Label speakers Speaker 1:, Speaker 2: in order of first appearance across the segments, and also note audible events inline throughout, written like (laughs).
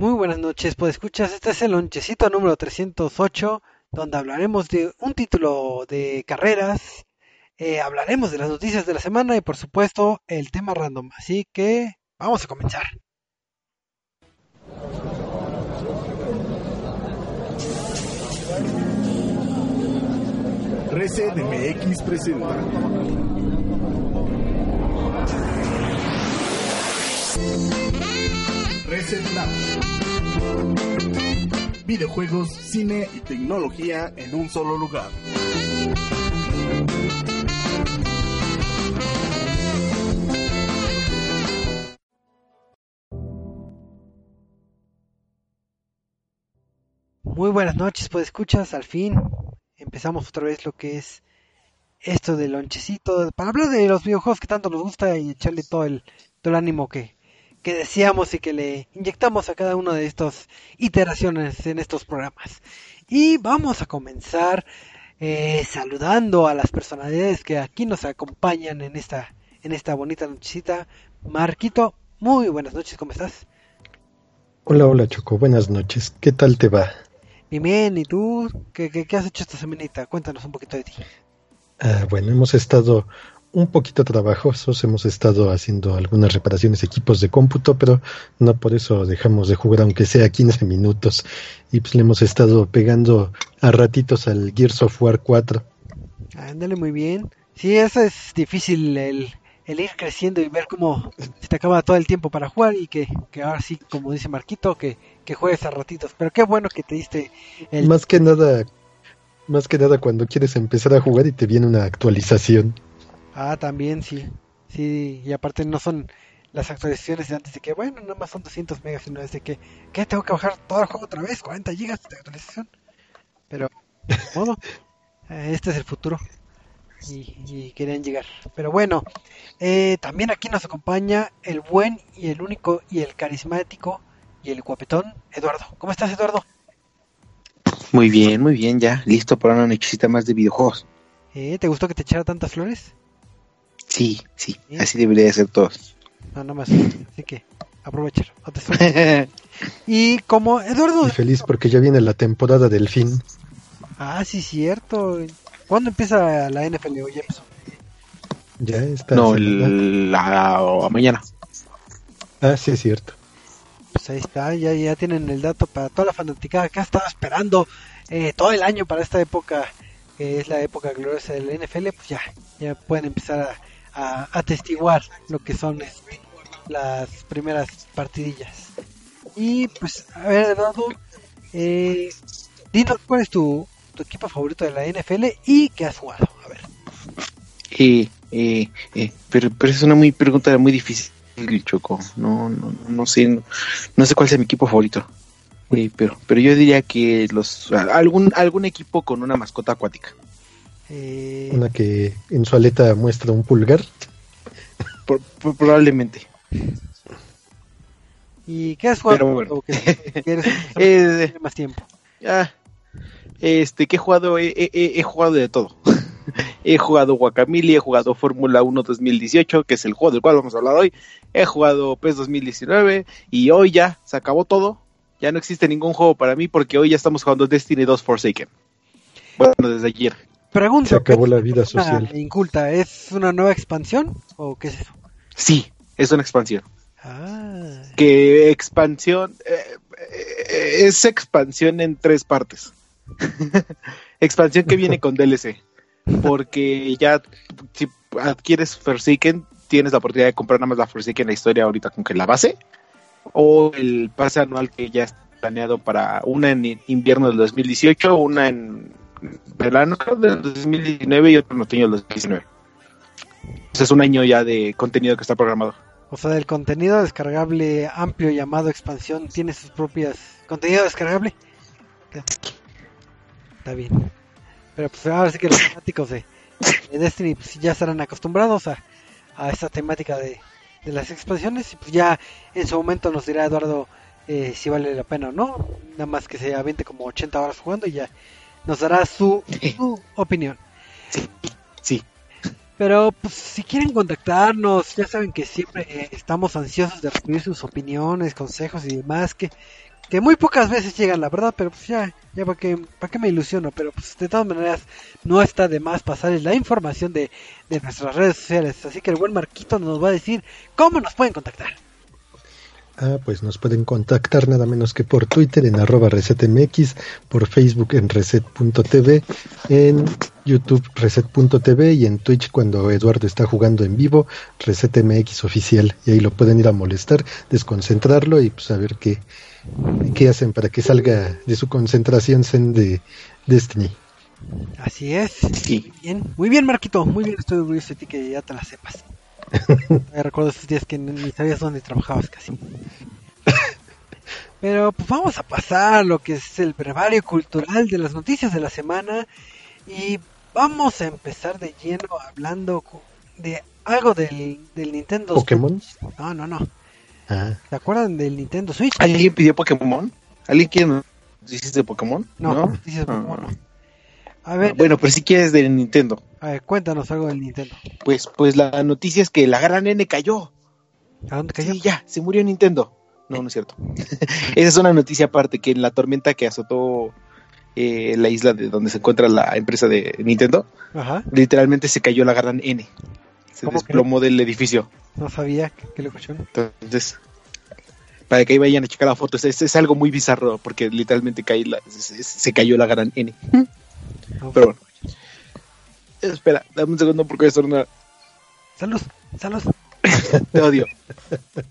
Speaker 1: Muy buenas noches, pues escuchas, este es el lonchecito número 308, donde hablaremos de un título de carreras, eh, hablaremos de las noticias de la semana y por supuesto el tema random. Así que vamos a comenzar.
Speaker 2: Reset MX presenta. Videojuegos, cine y tecnología en un solo lugar.
Speaker 1: Muy buenas noches, pues escuchas, al fin empezamos otra vez lo que es esto del lonchecito, para hablar de los videojuegos que tanto nos gusta y echarle todo el, todo el ánimo que, que deseamos y que le inyectamos a cada una de estas iteraciones en estos programas. Y vamos a comenzar eh, saludando a las personalidades que aquí nos acompañan en esta, en esta bonita nochecita. Marquito, muy buenas noches, ¿cómo estás?
Speaker 3: Hola, hola Choco, buenas noches. ¿Qué tal te va?
Speaker 1: Bien, bien, ¿y tú? ¿Qué, qué, qué has hecho esta semanita? Cuéntanos un poquito de ti.
Speaker 3: Ah, bueno, hemos estado un poquito trabajosos, hemos estado haciendo algunas reparaciones de equipos de cómputo, pero no por eso dejamos de jugar aunque sea 15 minutos. Y pues le hemos estado pegando a ratitos al Gears of War 4.
Speaker 1: Ándale, muy bien. Sí, eso es difícil, el, el ir creciendo y ver cómo se te acaba todo el tiempo para jugar y que, que ahora sí, como dice Marquito, que, que juegues a ratitos. Pero qué bueno que te diste el...
Speaker 3: Más que nada, más que nada cuando quieres empezar a jugar y te viene una actualización.
Speaker 1: Ah, también, sí. Sí, y aparte no son las actualizaciones de antes de que, bueno, nada más son 200 megas, sino es de que, ¿qué? Tengo que bajar todo el juego otra vez, 40 gigas de actualización. Pero, de modo, eh, este es el futuro. Y, y querían llegar. Pero bueno, eh, también aquí nos acompaña el buen y el único y el carismático y el guapetón Eduardo. ¿Cómo estás, Eduardo?
Speaker 4: Muy bien, muy bien, ya listo para una nochecita más de videojuegos.
Speaker 1: Eh, ¿Te gustó que te echara tantas flores?
Speaker 4: Sí, sí,
Speaker 1: Sí.
Speaker 4: así debería de ser todos.
Speaker 1: No, nada más. Así que, aprovechar. no. (laughs) Y como Eduardo...
Speaker 3: Y feliz porque ya viene la temporada del fin.
Speaker 1: Ah, sí, cierto. ¿Cuándo empieza la NFL hoy? empezó?
Speaker 3: Ya está.
Speaker 4: no, el- la o mañana.
Speaker 3: Ah, sí, es cierto.
Speaker 1: Pues ahí está, ya, ya tienen el dato para toda la fanaticada que ha estado esperando eh, todo el año para esta época, que es la época gloriosa del NFL, pues ya, ya pueden empezar a, a atestiguar lo que son este, las primeras partidillas. Y pues, a ver, Eduardo, eh, dinos cuál es tu, tu equipo favorito de la NFL y qué has jugado. A ver.
Speaker 4: Eh, eh, eh, pero, pero es una muy pregunta muy difícil, Choco. No, no, no sé, no, no sé cuál sea mi equipo favorito. Pero, pero yo diría que los algún algún equipo con una mascota acuática.
Speaker 1: Eh,
Speaker 3: Una que en su aleta muestra un pulgar.
Speaker 4: Por- por- probablemente.
Speaker 1: ¿Y qué has jugado?
Speaker 4: Bueno.
Speaker 1: Que- que (laughs)
Speaker 4: Eh,
Speaker 1: tiene más tiempo.
Speaker 4: Ah, este, que he jugado, he, he- he jugado de todo. (laughs) he jugado Guacamole, he jugado Fórmula 1 2018, que es el juego del cual vamos a hablar hoy. He jugado PES 2019 y hoy ya se acabó todo. Ya no existe ningún juego para mí porque hoy ya estamos jugando Destiny 2 Forsaken. Bueno, desde ayer.
Speaker 1: Pregunto,
Speaker 3: Se acabó
Speaker 1: ¿qué
Speaker 3: la
Speaker 1: es
Speaker 3: vida
Speaker 1: una
Speaker 3: social.
Speaker 1: Inculta, ¿es una nueva expansión o qué es eso?
Speaker 4: Sí, es una expansión.
Speaker 1: Ah,
Speaker 4: Que expansión, eh, eh, es expansión en tres partes. (laughs) expansión que viene con DLC. Porque ya si adquieres Forsaken, tienes la oportunidad de comprar nada más la Forsaken la historia ahorita con que la base. O el pase anual que ya está planeado para una en invierno del 2018, una en verano del 2019 y otra en otoño del 2019. es un año ya de contenido que está programado.
Speaker 1: O sea, el contenido descargable amplio llamado expansión tiene sus propias... ¿Contenido descargable? Está bien. Pero pues ahora sí que los fanáticos de, de Destiny pues, ya estarán acostumbrados a, a esta temática de, de las expansiones. Y pues ya en su momento nos dirá Eduardo eh, si vale la pena o no. Nada más que se aviente como 80 horas jugando y ya nos dará su, su opinión.
Speaker 4: Sí.
Speaker 1: Pero pues si quieren contactarnos, ya saben que siempre eh, estamos ansiosos de recibir sus opiniones, consejos y demás, que, que muy pocas veces llegan, la verdad, pero pues ya, ya para qué, para qué me ilusiono, pero pues de todas maneras no está de más pasarles la información de, de nuestras redes sociales, así que el buen Marquito nos va a decir cómo nos pueden contactar.
Speaker 3: Ah, pues nos pueden contactar nada menos que por Twitter en arroba resetmx, por Facebook en reset.tv, en YouTube reset.tv y en Twitch cuando Eduardo está jugando en vivo, resetmx oficial. Y ahí lo pueden ir a molestar, desconcentrarlo y pues a ver qué, qué hacen para que salga de su concentración zen de Destiny.
Speaker 1: Así es.
Speaker 4: Sí.
Speaker 1: Bien, muy bien Marquito, muy bien, estoy orgulloso de ti que ya te la sepas. Me (laughs) recuerdo esos días que ni sabías dónde trabajabas casi. (laughs) Pero pues vamos a pasar lo que es el brevario cultural de las noticias de la semana y vamos a empezar de lleno hablando de algo del, del Nintendo
Speaker 3: ¿Pokémon?
Speaker 1: Switch. No, no, no.
Speaker 3: Ah,
Speaker 1: ¿Se acuerdan del Nintendo Switch?
Speaker 4: ¿Alguien pidió Pokémon? ¿Alguien quiere noticias de Pokémon?
Speaker 1: No,
Speaker 4: ¿No?
Speaker 1: noticias de
Speaker 4: Ah.
Speaker 1: Pokémon no. A ver,
Speaker 4: Bueno, pero si quieres de Nintendo.
Speaker 1: a ver, cuéntanos algo del Nintendo.
Speaker 4: Pues, pues la noticia es que la gran N cayó.
Speaker 1: ¿A dónde cayó?
Speaker 4: Sí, ya, se murió Nintendo. No, no es cierto. (laughs) Esa es una noticia aparte, que en la tormenta que azotó eh, la isla de donde se encuentra la empresa de Nintendo,
Speaker 1: Ajá,
Speaker 4: literalmente se cayó la gran N. Se
Speaker 1: ¿Cómo
Speaker 4: desplomó del edificio.
Speaker 1: no sabía que, que le cochón.
Speaker 4: Entonces, para que ahí vayan a checar la foto, es, es- es algo muy bizarro, porque literalmente caí la- se, se cayó la gran N. Pero bueno. Espera, dame un segundo porque voy a estornudar.
Speaker 1: Salud, salud. (laughs)
Speaker 4: Te odio.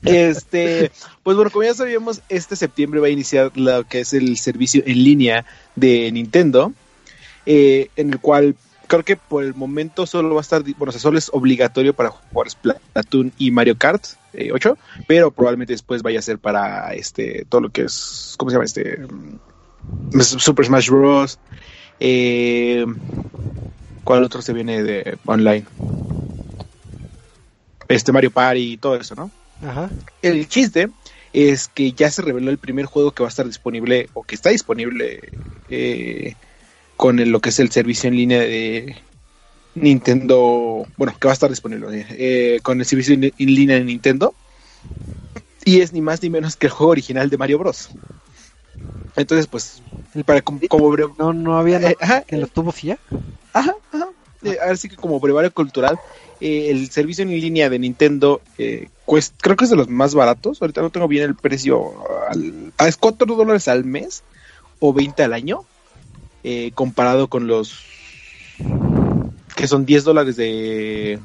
Speaker 4: Este, pues bueno, como ya sabíamos, este septiembre va a iniciar lo que es el servicio en línea de Nintendo, eh, en el cual creo que por el momento solo va a estar, bueno, o sea, solo es obligatorio para jugadores Splatoon y Mario Kart eh, 8, pero probablemente después vaya a ser para este todo lo que es, ¿cómo se llama este? Mm, Super Smash Bros. Eh, ¿Cuál otro se viene de online? Este Mario Party y todo eso, ¿no?
Speaker 1: Ajá.
Speaker 4: El chiste es que ya se reveló el primer juego que va a estar disponible o que está disponible eh, con el- lo que es el servicio en línea de Nintendo. Bueno, que va a estar disponible eh, con el servicio en, en línea de Nintendo. Y es ni más ni menos que el juego original de Mario Bros. Entonces, pues, para como, como
Speaker 1: No, no había nada
Speaker 4: eh, ajá,
Speaker 1: que los tubos y ya.
Speaker 4: Ajá, ajá. Eh, así que como brevario cultural, eh, el servicio en línea de Nintendo eh, cuest- creo que es de los más baratos. Ahorita no tengo bien el precio. Al, ¿Es 4 dólares al mes o 20 al año? Comparado con los que son 10 dólares de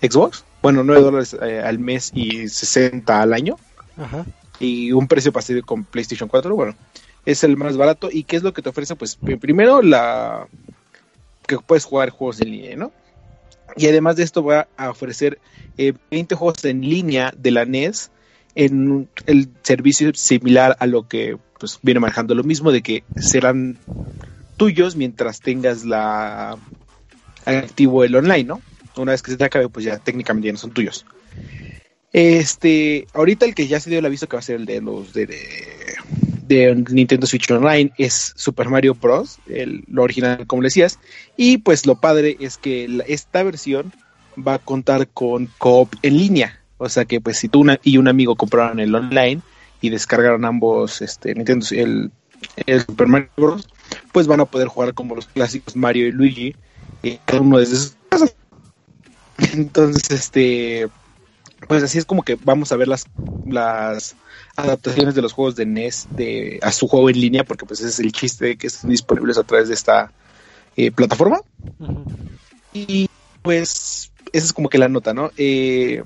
Speaker 4: Xbox. Bueno, 9 dólares eh, al mes y 60 al año.
Speaker 1: Ajá.
Speaker 4: Y un precio parecido con PlayStation 4. Bueno, es el más barato. ¿Y qué es lo que te ofrece? Pues pri- primero la que puedes jugar juegos en línea, ¿no? Y además de esto va a ofrecer eh, 20 juegos en línea de la NES en el servicio similar a lo que pues viene manejando lo mismo de que serán tuyos mientras tengas la activo el online, ¿no? Una vez que se te acabe, pues ya técnicamente ya no son tuyos. Este, ahorita el que ya se dio el aviso que va a ser el de los de, de, de Nintendo Switch Online es Super Mario Bros, el, lo original, como decías. Y pues lo padre es que esta versión va a contar con coop en línea. O sea que pues si tú y un amigo compraron el online y descargaron ambos este Nintendo el, el Super Mario Bros, pues van a poder jugar como los clásicos Mario y Luigi, cada uno sus casas. (laughs) Entonces, este pues así es como que vamos a ver las, las adaptaciones de los juegos de NES de, a su juego en línea, porque pues ese es el chiste de que estén disponibles a través de esta eh, plataforma. Y pues esa es como que la nota, ¿no? Eh,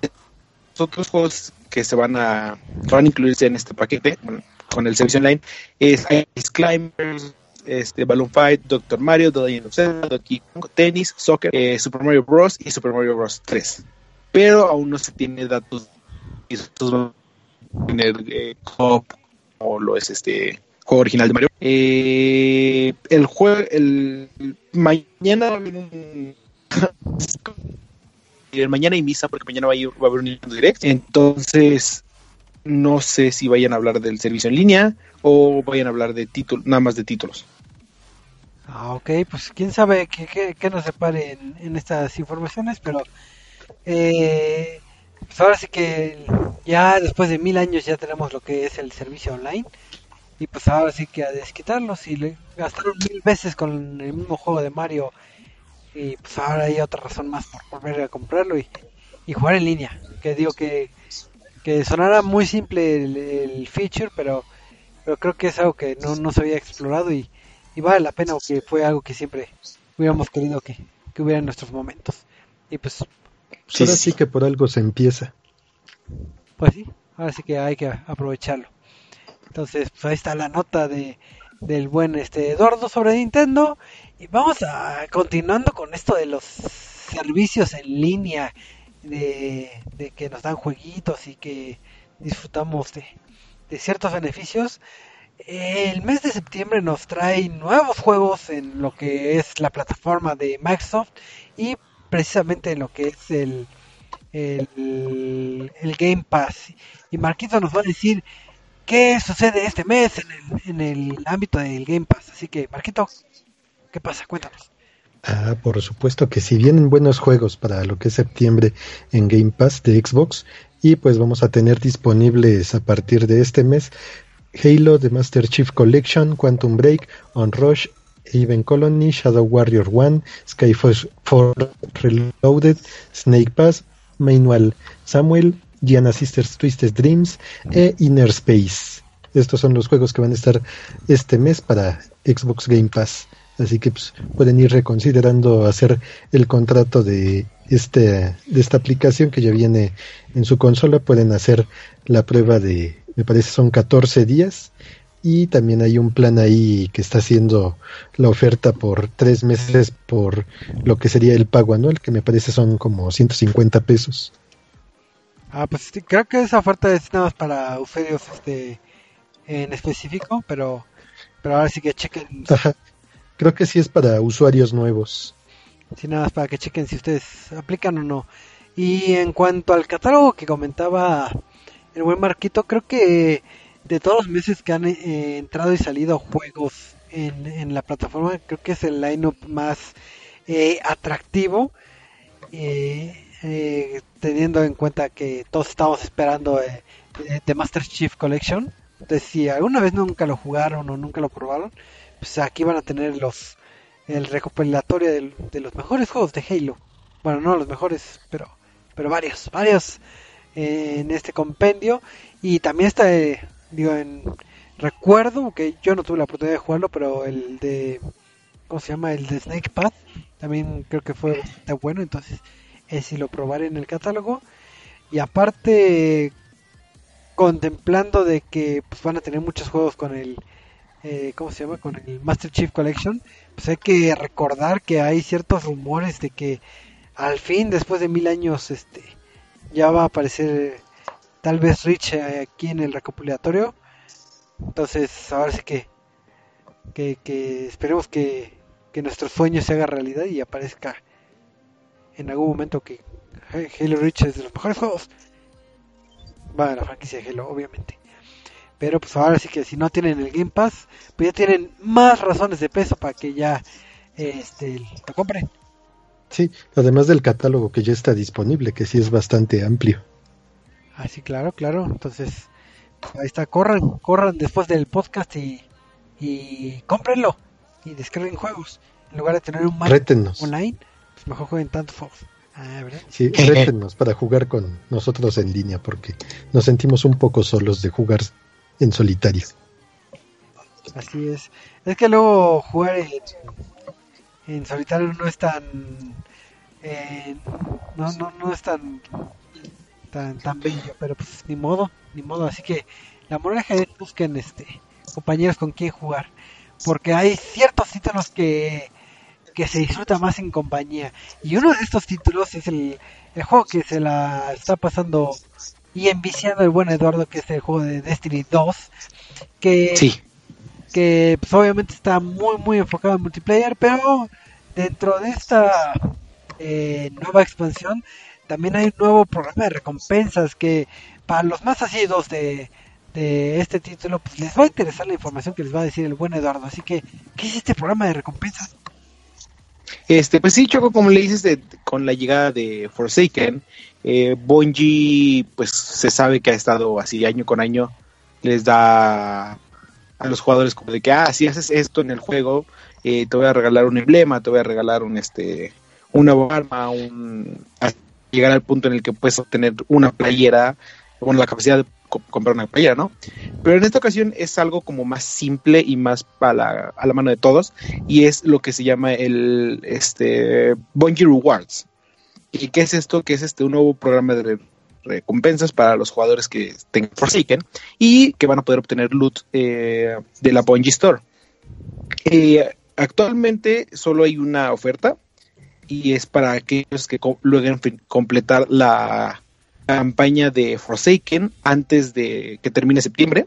Speaker 4: los otros juegos que se van a, que van a incluirse en este paquete bueno, con el servicio online es Ice Climbers, este, Balloon Fight, Doctor Mario, The Legend of Zelda, Donkey Kong, Tennis, Soccer, eh, Super Mario Bros. y Super Mario Bros. 3. Pero aún no se tiene datos y estos van a tener eh, co-op, como lo es este juego original de Mario. Eh, el juego, el mañana va a haber un (laughs) el mañana hay misa porque mañana va a, haber un Direct. Entonces, no sé si vayan a hablar del servicio en línea o vayan a hablar de títulos, nada más de títulos.
Speaker 1: Ah, ok, pues quién sabe qué, nos separe en estas informaciones, pero eh, pues ahora sí que ya después de mil años ya tenemos lo que es el servicio online y pues ahora sí que a desquitarlos si le gastaron mil veces con el mismo juego de Mario y pues ahora hay otra razón más por volver a comprarlo y, y jugar en línea, que digo que, que sonará muy simple el, feature, pero, pero creo que es algo que no, no se había explorado y y vale la pena porque fue algo que siempre hubiéramos querido que, que hubiera en nuestros momentos. Y Pues
Speaker 4: Sí,
Speaker 3: ahora
Speaker 4: sí.
Speaker 3: sí que por algo se empieza.
Speaker 1: pues sí, ahora sí que hay que aprovecharlo. Entonces, pues ahí está la nota de del buen este Eduardo sobre Nintendo y vamos a continuando con esto de los servicios en línea de, de que nos dan jueguitos y que disfrutamos de, de ciertos beneficios. El mes de septiembre nos trae nuevos juegos en lo que es la plataforma de Microsoft y precisamente en lo que es el, el, Game Pass. Y Marquito nos va a decir qué sucede este mes en el, en el ámbito del Game Pass. Así que, Marquito, ¿qué pasa? Cuéntanos.
Speaker 3: Ah, por supuesto que si vienen buenos juegos para lo que es septiembre en Game Pass de Xbox y pues vamos a tener disponibles a partir de este mes Halo, The Master Chief Collection, Quantum Break, On Rush, Even Colony, Shadow Warrior 1, Skyforce 4 Reloaded, Snake Pass, Manual Samuel, Gianna Sisters Twisted Dreams e Inner Space. Estos son los juegos que van a estar este mes para Xbox Game Pass. Así que pues, pueden ir reconsiderando hacer el contrato de este de esta aplicación que ya viene en su consola. Pueden hacer la prueba de, me parece son 14 días. Y también hay un plan ahí que está haciendo la oferta por tres meses por lo que sería el pago anual, que me parece son como 150 pesos.
Speaker 1: Ah, pues sí, creo que esa oferta es nada más para usuarios este, en específico, pero, pero ahora sí que chequen,
Speaker 3: Ajá. Creo que sí es para usuarios nuevos.
Speaker 1: sí, nada más para que chequen si ustedes aplican o no. Y en cuanto al catálogo que comentaba el buen Marquito, creo que de todos los meses que han eh, entrado y salido juegos en, en la plataforma, creo que es el lineup más eh, atractivo. eh, eh, teniendo en cuenta que todos estamos esperando eh, The Master Chief Collection. Entonces, si alguna vez nunca lo jugaron o nunca lo probaron, pues aquí van a tener los el recopilatorio del- de, los mejores juegos de Halo. Bueno, no los mejores, pero pero varios, varios en este compendio. Y también está, digo, en recuerdo que yo no tuve la oportunidad de jugarlo, pero el de ¿cómo se llama? El de Snake Path también creo que fue bastante bueno, entonces ese sí lo probaré en el catálogo. Y aparte contemplando de que pues, van a tener muchos juegos con el eh, ¿cómo se llama? con el Master Chief Collection, pues hay que recordar que hay ciertos rumores de que al fin después de mil años este ya va a aparecer tal vez Rich eh, aquí en el recopilatorio. Entonces, ahora sí que que, que esperemos que, que nuestro sueño se haga realidad y aparezca en algún momento que Halo Reach es de los mejores juegos. Va a la franquicia de Halo, obviamente. Pero pues ahora sí que si no tienen el Game Pass, pues ya tienen más razones de peso para que ya este lo compren.
Speaker 3: Sí, además del catálogo que ya está disponible, que sí es bastante amplio.
Speaker 1: Así, claro, claro. Entonces, ahí está, corran, corran después del podcast y, y cómprenlo y descarguen juegos. En lugar de tener un
Speaker 3: Rétenos.
Speaker 1: online, pues mejor jueguen juegos. Ah, ¿verdad?
Speaker 3: Sí, (laughs) rétenos para jugar con nosotros en línea, porque nos sentimos un poco solos de jugar en solitario.
Speaker 1: Así es. Es que luego jugar en, en solitario no es tan. eh, no, no, no es tan, tan tan bello, pero pues ni modo, ni modo. Así que la moraleja es busquen este compañeros con quien jugar. porque hay ciertos títulos que, que se disfruta más en compañía. Y uno de estos títulos es el, el juego que se la está pasando y enviciando el buen Eduardo, que es el juego de Destiny 2, que,
Speaker 4: Sí.
Speaker 1: que pues, obviamente está muy muy enfocado en multiplayer, pero dentro de esta eh, nueva expansión también hay un nuevo programa de recompensas que para los más asiduos de, de este título pues les va a interesar la información que les va a decir el buen Eduardo. Así que, ¿qué es este programa de recompensas?
Speaker 4: Este, pues sí, Choco, como le dices, de- con la llegada de Forsaken, eh, Bungie, pues se sabe que ha estado así año con año, les da a los jugadores como de que, ah, si haces esto en el juego, eh, te voy a regalar un emblema, te voy a regalar un, este, una arma, un, llegar al punto en el que puedes obtener una playera, bueno, la capacidad de co- comprar una playera, ¿no? Pero en esta ocasión es algo como más simple y más a la, a la mano de todos y es lo que se llama el este Bungie Rewards. ¿Y qué es esto? Que es este un nuevo programa de re- recompensas para los jugadores que tengan Forsaken y que van a poder obtener loot eh, de la Bungie Store. Eh, actualmente solo hay una oferta y es para aquellos que logren completar la campaña de Forsaken antes de que termine septiembre.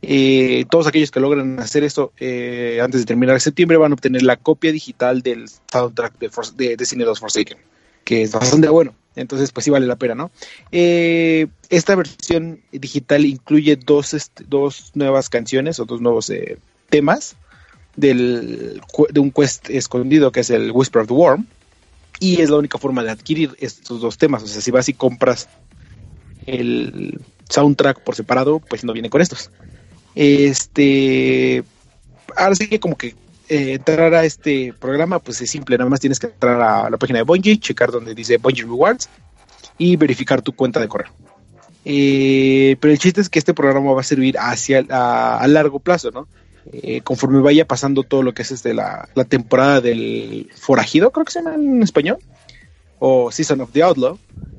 Speaker 4: Eh, todos aquellos que logran hacer esto eh, antes de terminar septiembre van a obtener la copia digital del soundtrack de, For- de Destiny 2 Forsaken, que es bastante bueno. Entonces, pues sí vale la pena, ¿no? Eh, esta versión digital incluye dos, este, dos nuevas canciones o dos nuevos eh, temas del, de un quest escondido que es el Whisper of the Worm. Y es la única forma de adquirir estos dos temas. O sea, si vas y compras el soundtrack por separado, pues no viene con estos. Este. Ahora sí que como que eh, entrar a este programa, pues es simple, nada más tienes que entrar a la página de Bungie, checar donde dice Bungie Rewards y verificar tu cuenta de correo. Eh, pero el chiste es que este programa va a servir hacia a largo plazo, ¿no? Eh, conforme vaya pasando todo lo que es este, la, temporada del forajido, creo que se llama en español, o Season of the Outlaw,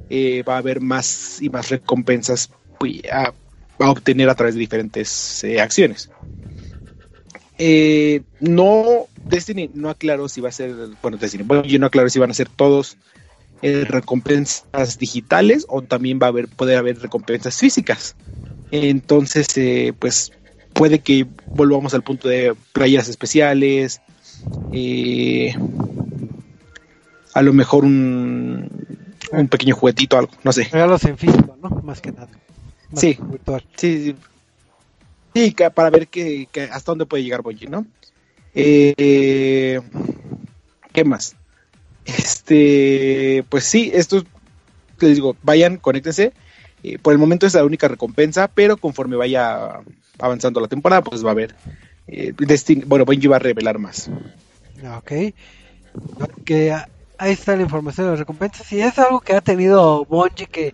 Speaker 4: eh, va a haber más y más recompensas pues, a, a obtener a través de diferentes eh, acciones. No, Destiny no aclaró si va a ser, bueno, Destiny, bueno, yo no aclaró si van a ser todos recompensas digitales o también va a haber, poder haber recompensas físicas. Entonces, pues puede que volvamos al punto de playas especiales, eh, a lo mejor un, un pequeño juguetito, algo, no sé.
Speaker 1: Regalos en físico, ¿no? Más que nada. Más
Speaker 4: Sí.
Speaker 1: que virtual.
Speaker 4: Sí, sí. Sí, que- para ver que, que hasta dónde puede llegar Bungie, ¿no? Eh, ¿Qué más? Este, pues sí, estos, les digo, vayan, conéctense. Eh, por el momento es la única recompensa, pero conforme vaya avanzando la temporada, pues va a haber. eh, bueno, Bungie va a revelar más.
Speaker 1: Ok. Ah, ahí está la información de las recompensas. Y es algo que ha tenido Bungie que,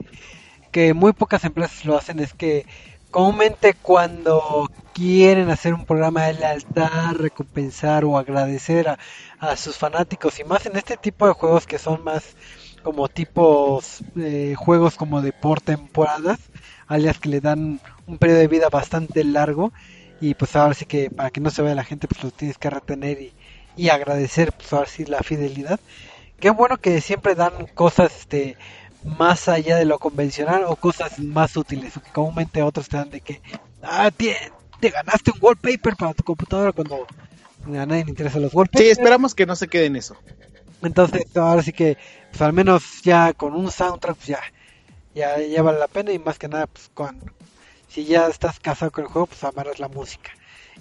Speaker 1: que muy pocas empresas lo hacen. Es que comúnmente cuando quieren hacer un programa de lealtad, recompensar o agradecer a, a sus fanáticos y más en este tipo de juegos que son más como tipos eh, juegos como de por temporadas, alias que le dan un periodo de vida bastante largo y pues ahora sí que para que no se vaya la gente pues lo tienes que retener y, y agradecer pues ahora sí la fidelidad. Qué bueno que siempre dan cosas este más allá de lo convencional o cosas más útiles, o que comúnmente otros te dan de que ah, te, te ganaste un wallpaper para tu computadora cuando a nadie le interesan los wallpapers.
Speaker 4: Sí, esperamos que no se quede en eso.
Speaker 1: Entonces, ahora sí que, pues al menos ya con un soundtrack, pues ya, ya, ya la pena y más que nada, pues cuando, si ya estás casado con el juego, pues amarras la música.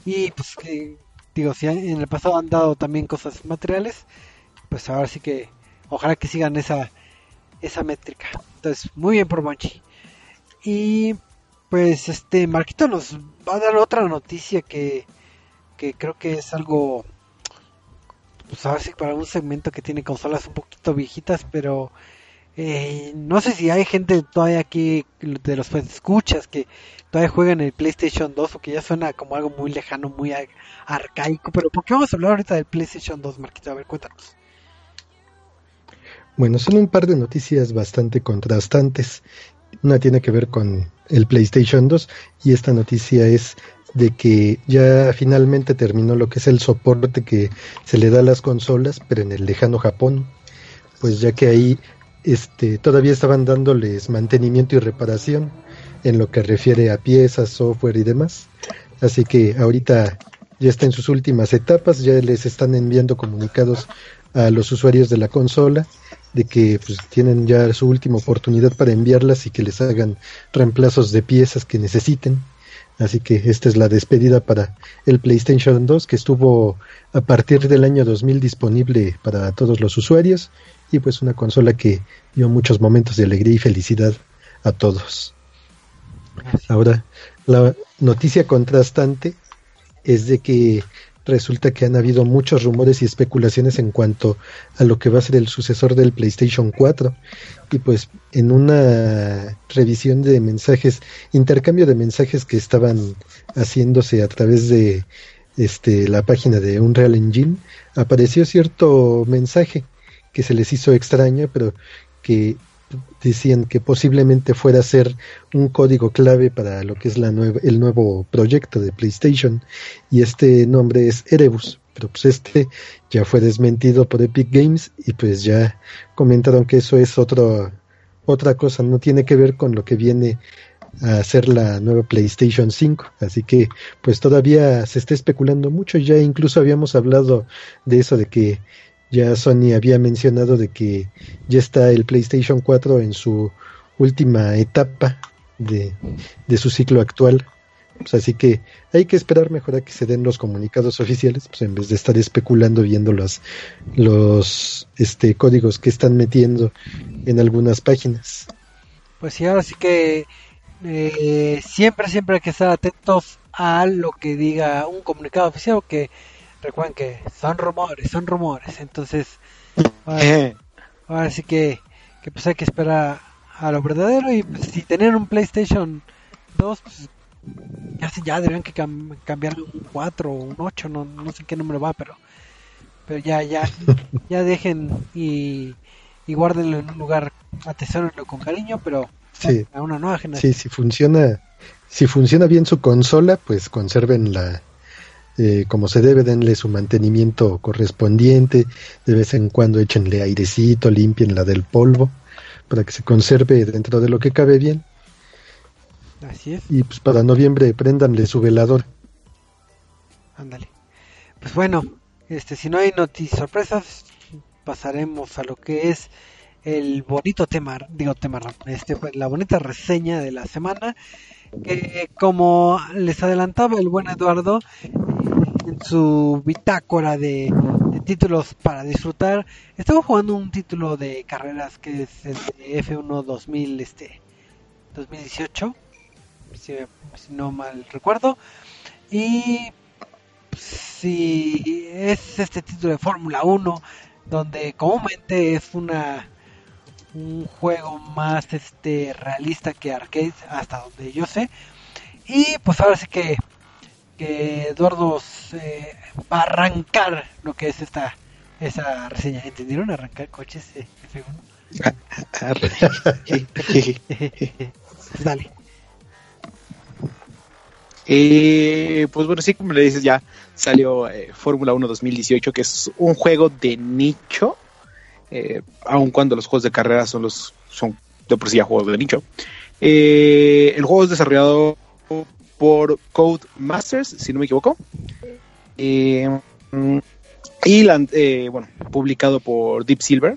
Speaker 1: Y pues, que, digo, si en el pasado han dado también cosas materiales, pues ahora sí que, ojalá que sigan esa, esa métrica. Entonces, muy bien por Bungie. Y pues, este, Marquito nos va a dar otra noticia que, que creo que es algo pues a ver si para un segmento que tiene consolas un poquito viejitas, pero eh, no sé si hay gente todavía aquí de los pues, escuchas que todavía juegan el PlayStation 2 o que ya suena como algo muy lejano, muy ar- arcaico, pero ¿por qué vamos a hablar ahorita del PlayStation 2, Marquito? A ver, cuéntanos.
Speaker 3: Bueno, son un par de noticias bastante contrastantes. Una tiene que ver con el PlayStation 2 y esta noticia es de que ya finalmente terminó lo que es el soporte que se le da a las consolas, pero en el lejano Japón, pues ya que ahí este, todavía estaban dándoles mantenimiento y reparación en lo que refiere a piezas, software y demás. Así que ahorita ya está en sus últimas etapas, ya les están enviando comunicados a los usuarios de la consola de que pues, tienen ya su última oportunidad para enviarlas y que les hagan reemplazos de piezas que necesiten. Así que esta es la despedida para el PlayStation 2 que estuvo a partir del año 2000 disponible para todos los usuarios y pues una consola que dio muchos momentos de alegría y felicidad a todos. Ahora, la noticia contrastante es de que resulta que han habido muchos rumores y especulaciones en cuanto a lo que va a ser el sucesor del PlayStation 4 y pues en una revisión de mensajes, intercambio de mensajes que estaban haciéndose a través de este la página de Unreal Engine, apareció cierto mensaje que se les hizo extraño, pero que decían que posiblemente fuera a ser un código clave para lo que es la el nuevo proyecto de PlayStation y este nombre es Erebus pero pues este ya fue desmentido por Epic Games y pues ya comentaron que eso es otra cosa, no tiene que ver con lo que viene a ser la nueva PlayStation 5, así que pues todavía se está especulando mucho, ya incluso habíamos hablado de eso de que ya Sony había mencionado de que ya está el PlayStation 4 en su última etapa de, de su ciclo actual. Pues así que hay que esperar mejor a que se den los comunicados oficiales, pues en vez de estar especulando viendo los, los este, códigos que están metiendo en algunas páginas.
Speaker 1: Pues sí, ahora sí que eh, siempre, siempre hay que estar atentos a lo que diga un comunicado oficial, que recuerden que son rumores, son rumores. Entonces, ahora, sí que, que, pues hay que esperar a lo verdadero y pues, si tener un PlayStation 2, pues ya, ya deberían que cambiarle un 4 o un 8, no, no sé qué número va, pero pero ya, ya, ya dejen y, y guárdenlo en un lugar, atesórenlo con cariño, pero
Speaker 3: sí.
Speaker 1: a una nueva generación.
Speaker 3: Sí, si funciona, si funciona bien su consola, pues conservenla eh, como se debe, denle su mantenimiento correspondiente, de vez en cuando échenle airecito, limpienla del polvo, para que se conserve dentro de lo que cabe bien.
Speaker 1: Así es.
Speaker 3: Y pues para noviembre prendanle su velador.
Speaker 1: Ándale. Pues bueno, este si no hay noticias sorpresas, pasaremos a lo que es el bonito tema, digo tema, este, la bonita reseña de la semana, que como les adelantaba el buen Eduardo en su bitácora de, títulos para disfrutar, estamos jugando un título de carreras que es el de F1 2000, este, 2018 si, no mal recuerdo. Y si es este título de Fórmula 1, donde comúnmente es una un juego más este realista que arcade, hasta donde yo sé. Y pues ahora sí que, que Eduardo eh, va a arrancar lo que es esta esa reseña. ¿Entendieron? Arrancar coches eh, F1. (laughs) Dale.
Speaker 4: Eh, pues bueno, sí, como le dices, ya salió eh, Fórmula 1 2018, que es un juego de nicho, eh, aun cuando los juegos de carrera son los son de por sí ya juegos de nicho. Eh, el juego es desarrollado por Code Masters, si no me equivoco. Eh, y eh, bueno, publicado por Deep Silver.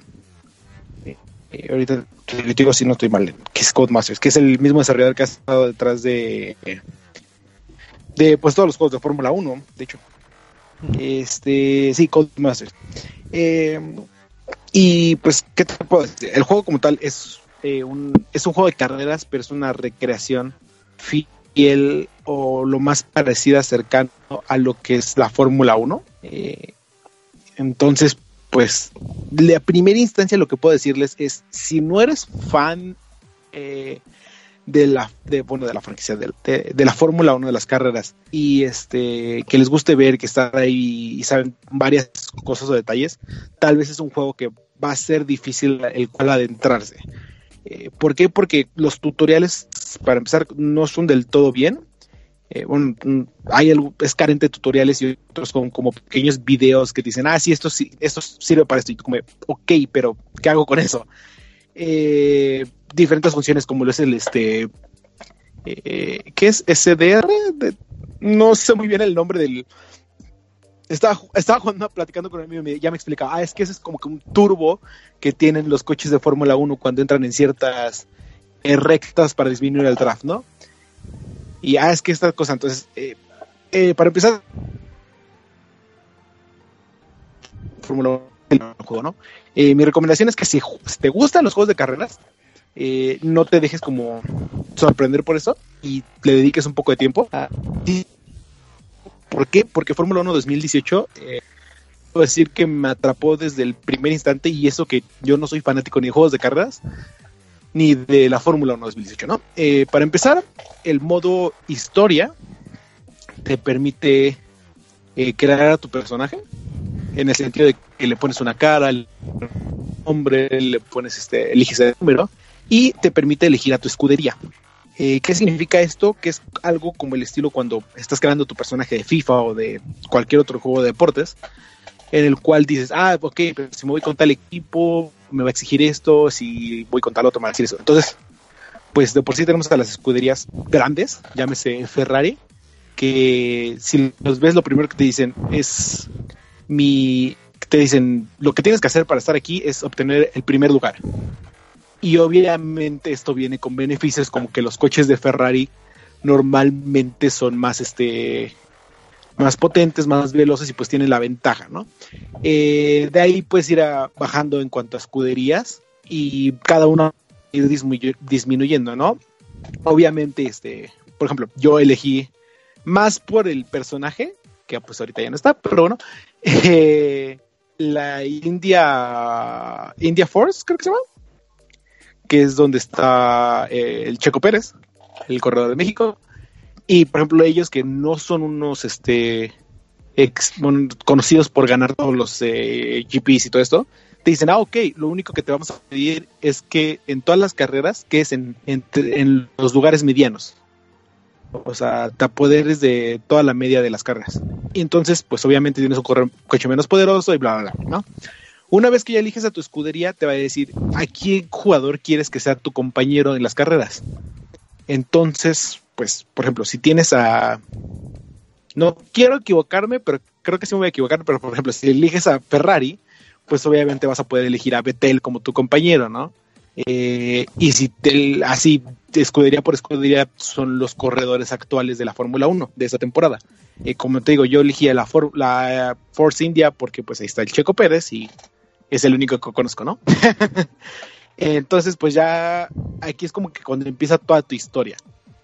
Speaker 4: Eh, ahorita te digo si no estoy mal, que es Code Masters, que es el mismo desarrollador que ha estado detrás de de pues todos los juegos de Fórmula 1, de hecho. Este, sí, Codemasters. Y pues, ¿qué te puedo decir? El juego como tal es, un, es un juego de carreras, pero es una recreación o lo más parecida, cercano a lo que es la Fórmula 1. Eh, entonces, pues, la primera instancia lo que puedo decirles es, si no eres fan eh, de la bueno de la franquicia de, de, de la Fórmula 1 de las carreras y este que les guste ver que están ahí y saben varias cosas o detalles tal vez es un juego que va a ser difícil el cual adentrarse eh, ¿por qué? porque los tutoriales para empezar no son del todo bien eh, bueno, mm, hay algo, es carente de tutoriales y otros con como pequeños videos que dicen, ah, sí, esto, sí, esto sirve para esto. Y tú como, ok, pero ¿qué hago con eso? Eh, diferentes funciones como lo es el, este, eh, ¿qué es? SDR. No sé muy bien el nombre del... Estaba, estaba jugando, platicando con el mío y ya me explicaba, ah, es que ese es como que un turbo que tienen los coches de Fórmula 1 cuando entran en ciertas rectas para disminuir el draft, ¿no? Y ah, es que esta cosa, entonces, eh, eh, para empezar, Fórmula 1 el juego, ¿no? Eh, mi recomendación es que si, te gustan los juegos de carreras, eh, no te dejes como sorprender por eso y le dediques un poco de tiempo. ¿Por qué? Porque Fórmula 1 2018, eh, puedo decir que me atrapó desde el primer instante y eso que yo no soy fanático ni de juegos de carreras, ni de la Fórmula 1 2018, ¿no? Eh, para empezar, el modo historia te permite eh, crear a tu personaje en el sentido de que le pones una cara, el nombre, le pones este, eliges el número y te permite elegir a tu escudería. Eh, ¿Qué significa esto? Que es algo como el estilo cuando estás creando tu personaje de FIFA o de cualquier otro juego de deportes, en el cual dices, ah, ok, pero si me voy con tal equipo, me va a exigir esto, si voy con tal otro, me va a decir eso. Entonces, pues de por sí tenemos a las escuderías grandes, llámese Ferrari, que si los ves, lo primero que te dicen es mi. Te dicen, lo que tienes que hacer para estar aquí es obtener el primer lugar. Y obviamente esto viene con beneficios como que los coches de Ferrari normalmente son más este más potentes, más veloces y pues tienen la ventaja, ¿no? Eh, de ahí puedes ir bajando en cuanto a escuderías y cada una ir disminuy- disminuyendo, ¿no? Obviamente, este, por ejemplo, yo elegí más por el personaje, que pues ahorita ya no está, pero bueno, (laughs) eh, la India India Force, creo que se llama, que es donde está eh, el Checo Pérez, el corredor de México, y por ejemplo ellos que no son unos este ex- conocidos por ganar todos los eh, GPs y todo esto, te dicen, ah, ok, lo único que te vamos a pedir es que en todas las carreras, que es en, en los lugares medianos. O sea, te apoderes de toda la media de las carreras. Y entonces, pues obviamente tienes un coche menos poderoso y bla, bla, bla, ¿no? Una vez que ya eliges a tu escudería, te va a decir a qué jugador quieres que sea tu compañero en las carreras. Entonces, pues, por ejemplo, si tienes a... No quiero equivocarme, pero creo que sí me voy a equivocar, pero por ejemplo, si eliges a Ferrari, pues obviamente vas a poder elegir a Vettel como tu compañero, ¿no? Eh, y si así, escudería por escudería, son los corredores actuales de la Fórmula 1 de esta temporada. Eh, como te digo, yo elegí a la, la Force India porque pues ahí está el Checo Pérez y es el único que conozco, ¿no? (laughs) Entonces, pues ya aquí es como que cuando empieza toda tu historia.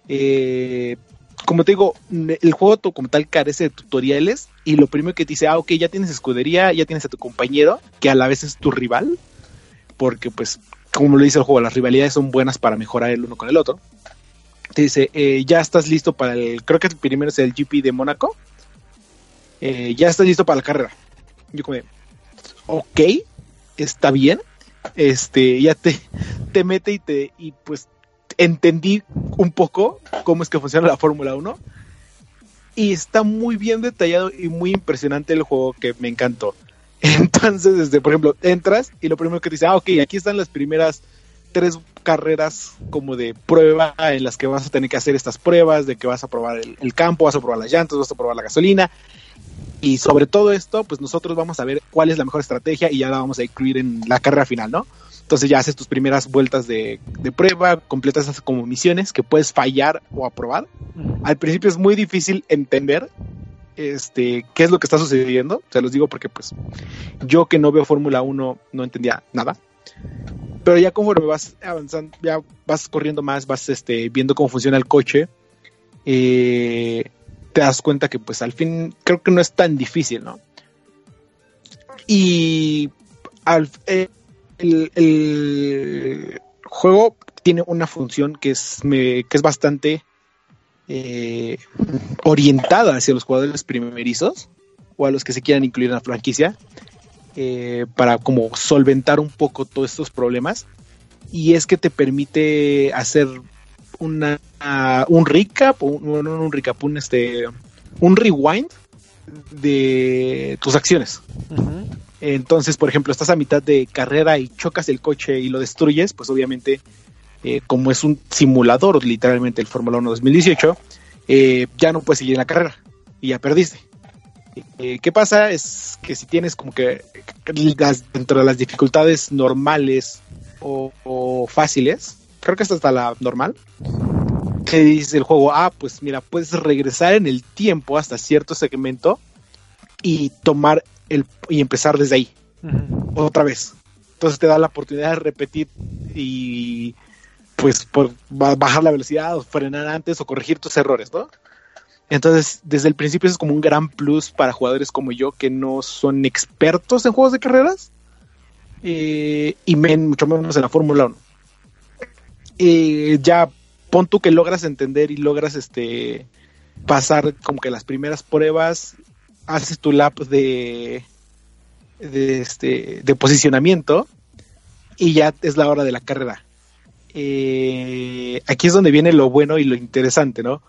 Speaker 4: Eh, como te digo, el juego como tal carece de tutoriales y lo primero que te dice, ah, ok, ya tienes escudería, ya tienes a tu compañero, que a la vez es tu rival, porque pues, como lo dice el juego, las rivalidades son buenas para mejorar el uno con el otro. Te dice, eh, ya estás listo para el, creo que el primero es el GP de Mónaco, Eh, ya estás listo para la carrera. Yo como, de, ok, está bien, este, ya te, te mete y te, y pues entendí un poco cómo es que funciona la Fórmula 1 y está muy bien detallado y muy impresionante el juego que me encantó. (laughs) Entonces, desde, por ejemplo, entras y lo primero que te dice, ah, ok, aquí están las primeras tres carreras como de prueba en las que vas a tener que hacer estas pruebas, de que vas a probar el, el campo, vas a probar las llantas, vas a probar la gasolina. Y sobre todo esto, pues nosotros vamos a ver cuál es la mejor estrategia y ya la vamos a incluir en la carrera final, ¿no? Entonces ya haces tus primeras vueltas de, de prueba, completas esas como misiones que puedes fallar o aprobar. Al principio es muy difícil entender este, qué es lo que está sucediendo. Se los digo porque pues yo que no veo Fórmula 1 no entendía nada. Pero ya conforme vas avanzando, ya vas corriendo más, vas este, viendo cómo funciona el coche, eh, te das cuenta que pues al fin creo que no es tan difícil, ¿no? Y eh, el, juego tiene una función que es, que es bastante eh, orientada hacia los jugadores primerizos o a los que se quieran incluir en la franquicia eh, para como solventar un poco todos estos problemas y es que te permite hacer una un recap, un, un recap, un este un rewind de tus acciones. Entonces, por ejemplo, estás a mitad de carrera y chocas el coche y lo destruyes, pues obviamente, eh, como es un simulador, literalmente el Fórmula 1 2018, eh, ya no puedes seguir en la carrera y ya perdiste. Eh, ¿Qué pasa? Es que si tienes como que las- dentro de las dificultades normales o, o fáciles, creo que esta está la normal, que dice el juego, ah, pues mira, puedes regresar en el tiempo hasta cierto segmento y tomar el y empezar desde ahí otra vez. Entonces te da la oportunidad de repetir y pues por ba- bajar la velocidad o frenar antes o corregir tus errores, ¿no? Entonces, desde el principio eso es como un gran plus para jugadores como yo que no son expertos en juegos de carreras eh, y men- mucho menos en la Fórmula 1. Eh, ya pon tú que logras entender y logras este pasar como que las primeras pruebas, haces tu lap de este de posicionamiento y ya es la hora de la carrera. Eh, aquí es donde viene lo bueno y lo interesante, ¿no?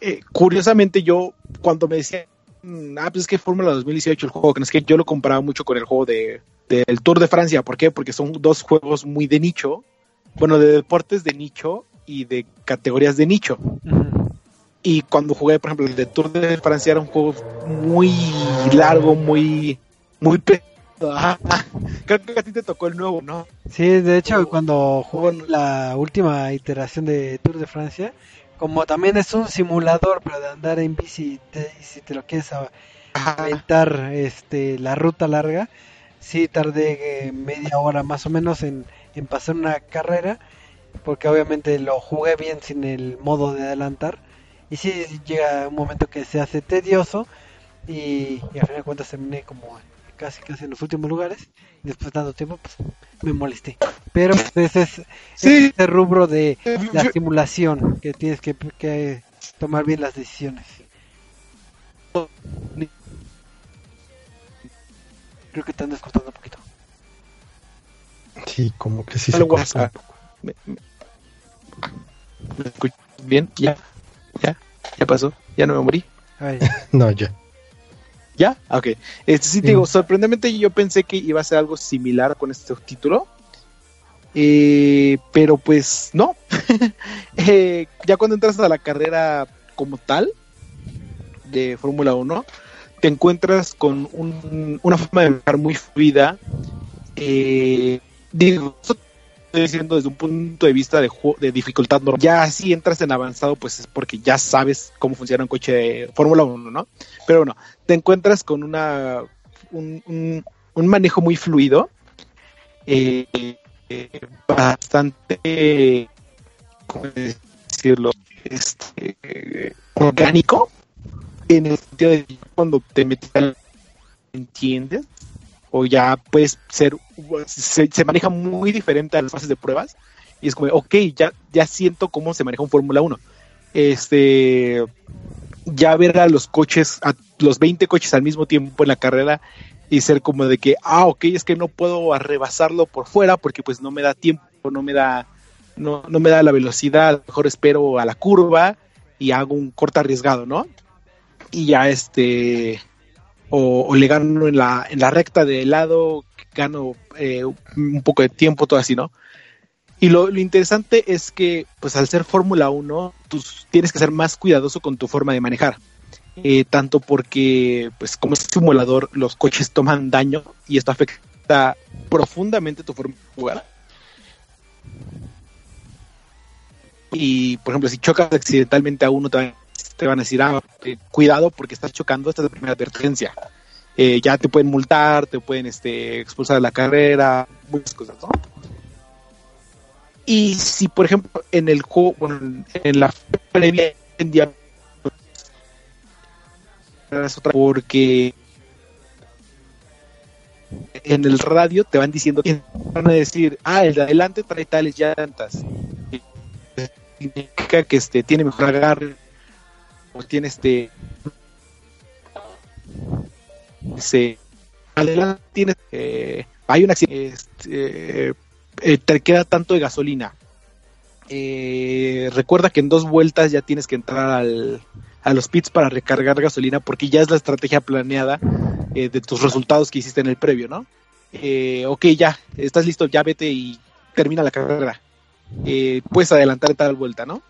Speaker 4: Eh, curiosamente yo cuando me decían "Mm, ah pues es que Fórmula 2018 el juego que es que yo lo comparaba mucho con el juego de del Tour de Francia, ¿por qué? Porque son dos juegos muy de nicho, bueno de deportes de nicho y de categorías de nicho. Y cuando jugué, por ejemplo, el de Tour de Francia era un juego muy largo, muy, muy pesado. Creo que a ti te tocó el nuevo, ¿no?
Speaker 1: Sí, de hecho, cuando jugué
Speaker 4: Bueno.
Speaker 1: la última iteración de Tour de Francia, como también es un simulador, pero de andar en bici, te- si te lo quieres aventar este, la ruta larga, sí tardé eh, media hora más o menos en, en pasar una carrera, porque obviamente lo jugué bien sin el modo de adelantar, y sí llega un momento que se hace tedioso, y, y al final de cuentas terminé como casi casi en los últimos lugares, y después de tanto tiempo pues me molesté. Pero pues, ese es
Speaker 4: Sí.
Speaker 1: ese rubro de la simulación, que tienes que, que tomar bien las decisiones. Creo que te andas cortando un poquito.
Speaker 3: Sí, como que sí se
Speaker 4: Algo
Speaker 3: corta.
Speaker 4: pasa. ¿Me, me- ¿me escuchas bien? ¿Ya? ¿Ya? ¿Ya pasó? ¿Ya no me morí? (laughs)
Speaker 3: No, ya.
Speaker 4: ¿Ya? Ah, Ok. Este, sí, te
Speaker 3: Sí.
Speaker 4: digo, sorprendentemente yo pensé que iba a ser algo similar con este título. Eh, pero pues no. (laughs) Eh, ya cuando entras a la carrera como tal de Fórmula 1, te encuentras con un- una forma de manejar muy fluida. Eh, digo, esto estoy diciendo desde un punto de vista de, de dificultad normal. Ya si entras en avanzado, pues es porque ya sabes cómo funciona un coche de Fórmula 1, ¿no? Pero bueno, te encuentras con una un, manejo muy fluido, eh, bastante, ¿cómo decirlo? Este, orgánico, en el sentido de cuando te metes entiendes o ya puedes ser se, maneja muy diferente a las fases de pruebas y es como ok ya ya siento cómo se maneja un Fórmula 1 este ya ver a los coches a los 20 coches al mismo tiempo en la carrera y ser como de que ah ok es que no puedo arrebasarlo por fuera porque pues no me da tiempo no me da no, no me da la velocidad mejor espero a la curva y hago un corte arriesgado no y ya este o, o le gano en la, en la recta de lado, gano eh, un poco de tiempo, todo así, ¿no? Y lo, lo interesante es que, pues al ser Fórmula 1, tú tienes que ser más cuidadoso con tu forma de manejar. Eh, tanto porque, pues como es simulador, los coches toman daño y esto afecta profundamente tu forma de jugar. Y, por ejemplo, si chocas accidentalmente a uno, te te van a decir, ah, eh, cuidado porque estás chocando, esta es la primera advertencia. Eh, ya te pueden multar, te pueden este, expulsar de la carrera, muchas cosas. Y si, por ejemplo, en el juego, bueno, en la previa en día porque en el radio te van diciendo van a decir ah el de adelante trae tales llantas significa que este tiene mejor agarre tiene este se adelante tiene eh, hay un accidente eh, te queda tanto de gasolina eh, recuerda que en dos vueltas ya tienes que entrar al, a los pits para recargar gasolina porque ya es la estrategia planeada eh, de tus resultados que hiciste en el previo, ¿no? Eh, ok, ya, estás listo, ya vete y termina la carrera. Puedes adelantar tal vuelta, ¿no?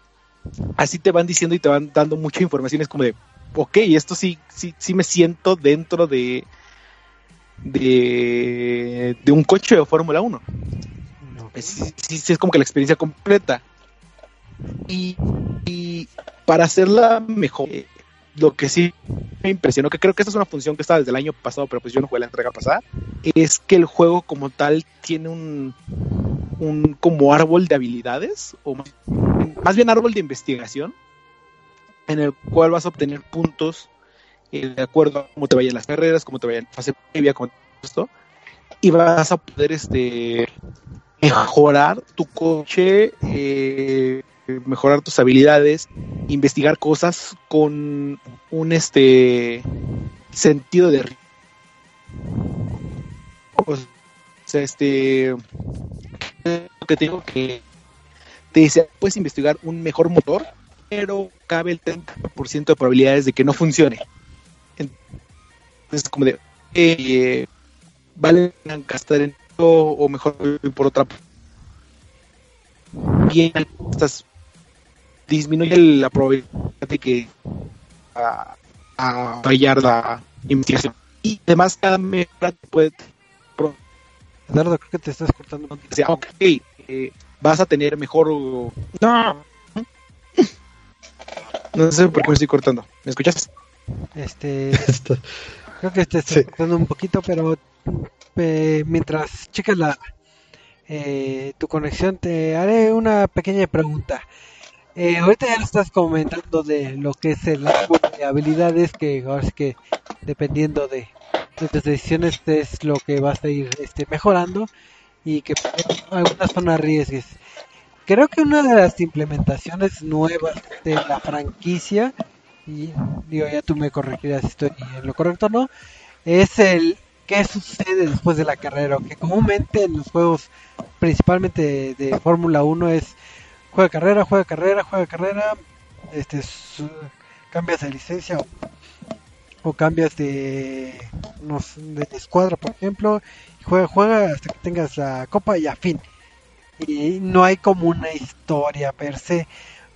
Speaker 4: Así te van diciendo y te van dando mucha información. Es como de, ok, esto sí, sí, sí me siento dentro de, de, de un coche de Fórmula 1. Es, sí, sí, es como que la experiencia completa. Y, y para hacerla mejor, eh, lo que sí me impresionó, que creo que esta es una función que estaba desde el año pasado, pero pues yo no jugué la entrega pasada, es que el juego como tal tiene un, un como árbol de habilidades, o más, bien árbol de investigación, en el cual vas a obtener puntos eh, de acuerdo a cómo te vayan las carreras, cómo te vaya la fase previa, cómo esto, y vas a poder este mejorar tu coche, eh, mejorar tus habilidades, investigar cosas con un este sentido de o sea, este que te digo que te dice puedes investigar un mejor motor pero cabe el 30% de probabilidades de que no funcione entonces como de eh, vale gastar en esto o mejor por otra bien estás disminuye la probabilidad de que a, a fallar la investigación. Y además cada mejora puede
Speaker 1: Eduardo, creo que te estás cortando.
Speaker 4: decir, ok, eh, vas a tener mejor... No. No sé por qué me estoy cortando. ¿Me escuchas?
Speaker 1: Este, (laughs) creo que te estás
Speaker 3: Sí.
Speaker 1: cortando un poquito, pero eh, mientras checas la eh, tu conexión, te haré una pequeña pregunta. Eh, ahorita ya lo estás comentando de lo que es el árbol de habilidades, que ahora sí que dependiendo de, de tus decisiones es lo que vas a ir este, mejorando y que algunas son arriesgues. Creo que una de las implementaciones nuevas de la franquicia, y digo, ya tú me corregirás si estoy en lo correcto no, es el qué sucede después de la carrera, que comúnmente en los juegos, principalmente de, de Fórmula 1, es juega carrera, juega carrera, juega carrera, este, cambias de licencia o, o cambias de, de escuadra, por ejemplo, y juega, juega hasta que tengas la copa y a fin. Y no hay como una historia per se.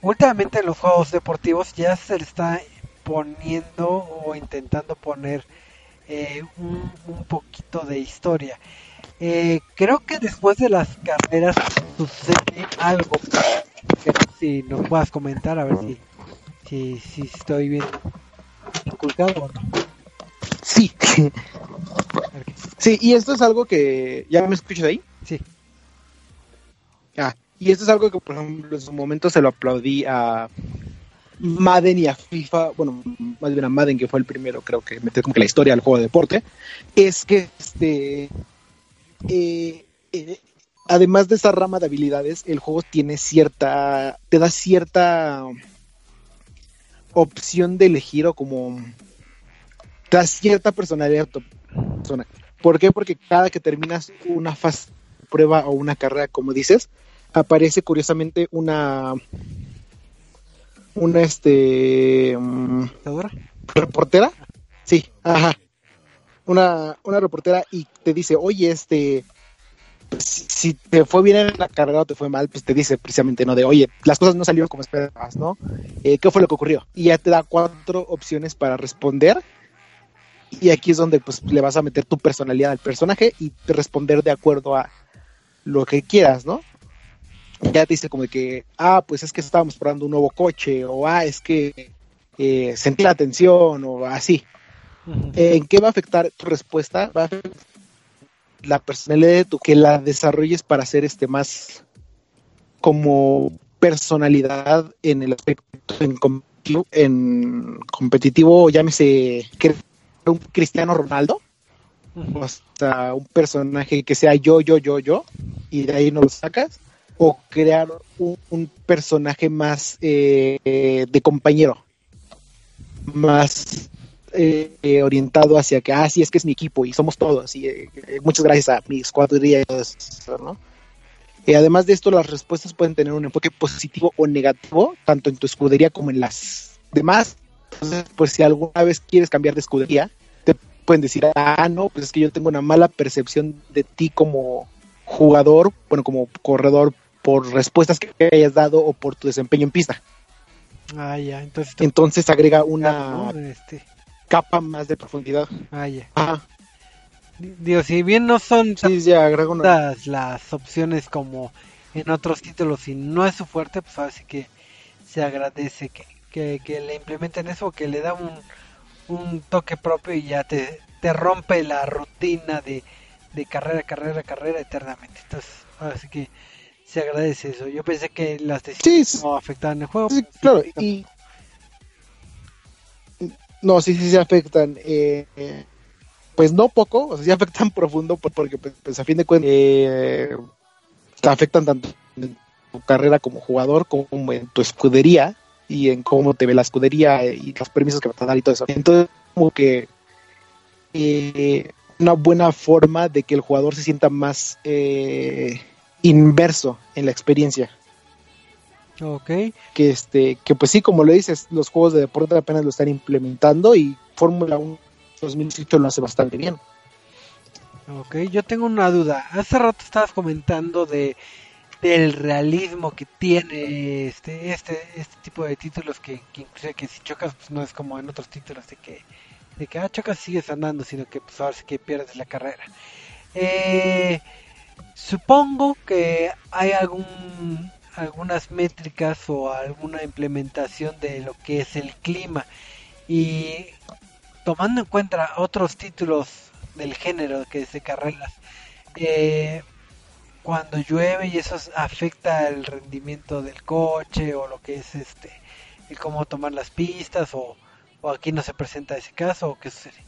Speaker 1: Últimamente en los juegos deportivos ya se le está poniendo o intentando poner eh, un, poquito de historia. Eh, creo que después de las carreras sucede algo si nos puedas comentar a ver si, si, si estoy bien inculcado o no.
Speaker 4: Sí. Sí, y esto es algo que... ¿Ya me escuchas ahí?
Speaker 1: Sí,
Speaker 4: Ah, y esto es algo que, por ejemplo, en su momento se lo aplaudí a Madden y a FIFA, bueno, más bien a Madden, que fue el primero, creo que metió como que la historia al juego de deporte, es que este, eh, eh, además de esa rama de habilidades, el juego tiene cierta, te da cierta opción de elegir o como da cierta personalidad a tu persona. ¿Por qué? Porque cada que terminas una fase prueba o una carrera, como dices, aparece curiosamente una una este
Speaker 1: ¿Segura?
Speaker 4: reportera sí ajá una, una reportera y te dice oye este si, si te fue bien en la carrera o te fue mal pues te dice precisamente no de oye las cosas no salieron como esperabas no Eh, qué fue lo que ocurrió y ya te da cuatro opciones para responder y aquí es donde pues le vas a meter tu personalidad al personaje y responder de acuerdo a lo que quieras no ya te dice como de que, ah, pues es que estábamos probando un nuevo coche, o ah, es que eh, sentí la tensión, o así.
Speaker 1: Ujú.
Speaker 4: ¿En qué va a afectar tu respuesta? Va a afectar la personalidad de tu, que la desarrolles para hacer este más como personalidad en el aspecto en competitivo, en competitivo llámese un Cristiano Ronaldo, o sea, un personaje que sea yo, yo, yo, yo, y de ahí no lo sacas, o crear un, un personaje más eh, de compañero, más eh, orientado hacia que, ah, sí, es que es mi equipo y somos todos, y eh, eh, muchas gracias a mis cuatro días, ¿no? Eh, además de esto, las respuestas pueden tener un enfoque positivo o negativo, tanto en tu escudería como en las demás. Entonces, pues si alguna vez quieres cambiar de escudería, te pueden decir, ah, no, pues es que yo tengo una mala percepción de ti como jugador, bueno, como corredor, por respuestas que hayas dado o por tu desempeño en pista.
Speaker 1: Ah, ya, entonces...
Speaker 4: Entonces agrega una
Speaker 1: ¿no? Este,
Speaker 4: capa más de profundidad.
Speaker 1: ah, ya.
Speaker 4: Ajá.
Speaker 1: Digo, si bien no son
Speaker 4: Sí, ya una...
Speaker 1: las opciones como en otros títulos y no es su fuerte, pues ahora sí que se agradece que, que, que le implementen eso, que le da un, un toque propio y ya te, te rompe la rutina de, de carrera, carrera, carrera eternamente. Entonces, ahora sí que se agradece eso. Yo pensé que las decisiones
Speaker 4: Sí,
Speaker 1: no afectaban el juego.
Speaker 4: Sí,
Speaker 1: pero
Speaker 4: claro, y... No, sí, sí se afectan. eh, pues no poco, o sea, sí afectan (laughs) profundo por- porque pues, pues, a fin de cuentas eh, te afectan tanto en tu carrera como jugador como en tu escudería y en cómo te ve la escudería eh, y los permisos que vas a dar y todo eso. Entonces, como que eh, una buena forma de que el jugador se sienta más eh, inverso en la experiencia
Speaker 1: Ok.
Speaker 4: que este que pues sí como lo dices los juegos de deporte apenas lo están implementando y Fórmula 1 2018 lo hace bastante bien
Speaker 1: Ok, yo tengo una duda. Hace rato estabas comentando de del realismo que tiene este este este tipo de títulos que, que inclusive que si chocas pues no es como en otros títulos de que de que ah chocas sigues andando sino que pues ahora sí que pierdes la carrera. Eh, supongo que hay algún algunas métricas o alguna implementación de lo que es el clima. Y tomando en cuenta otros títulos del género que es de carreras eh, cuando llueve y eso afecta el rendimiento del coche o lo que es este el cómo tomar las pistas o, o aquí no se presenta ese caso o qué sucede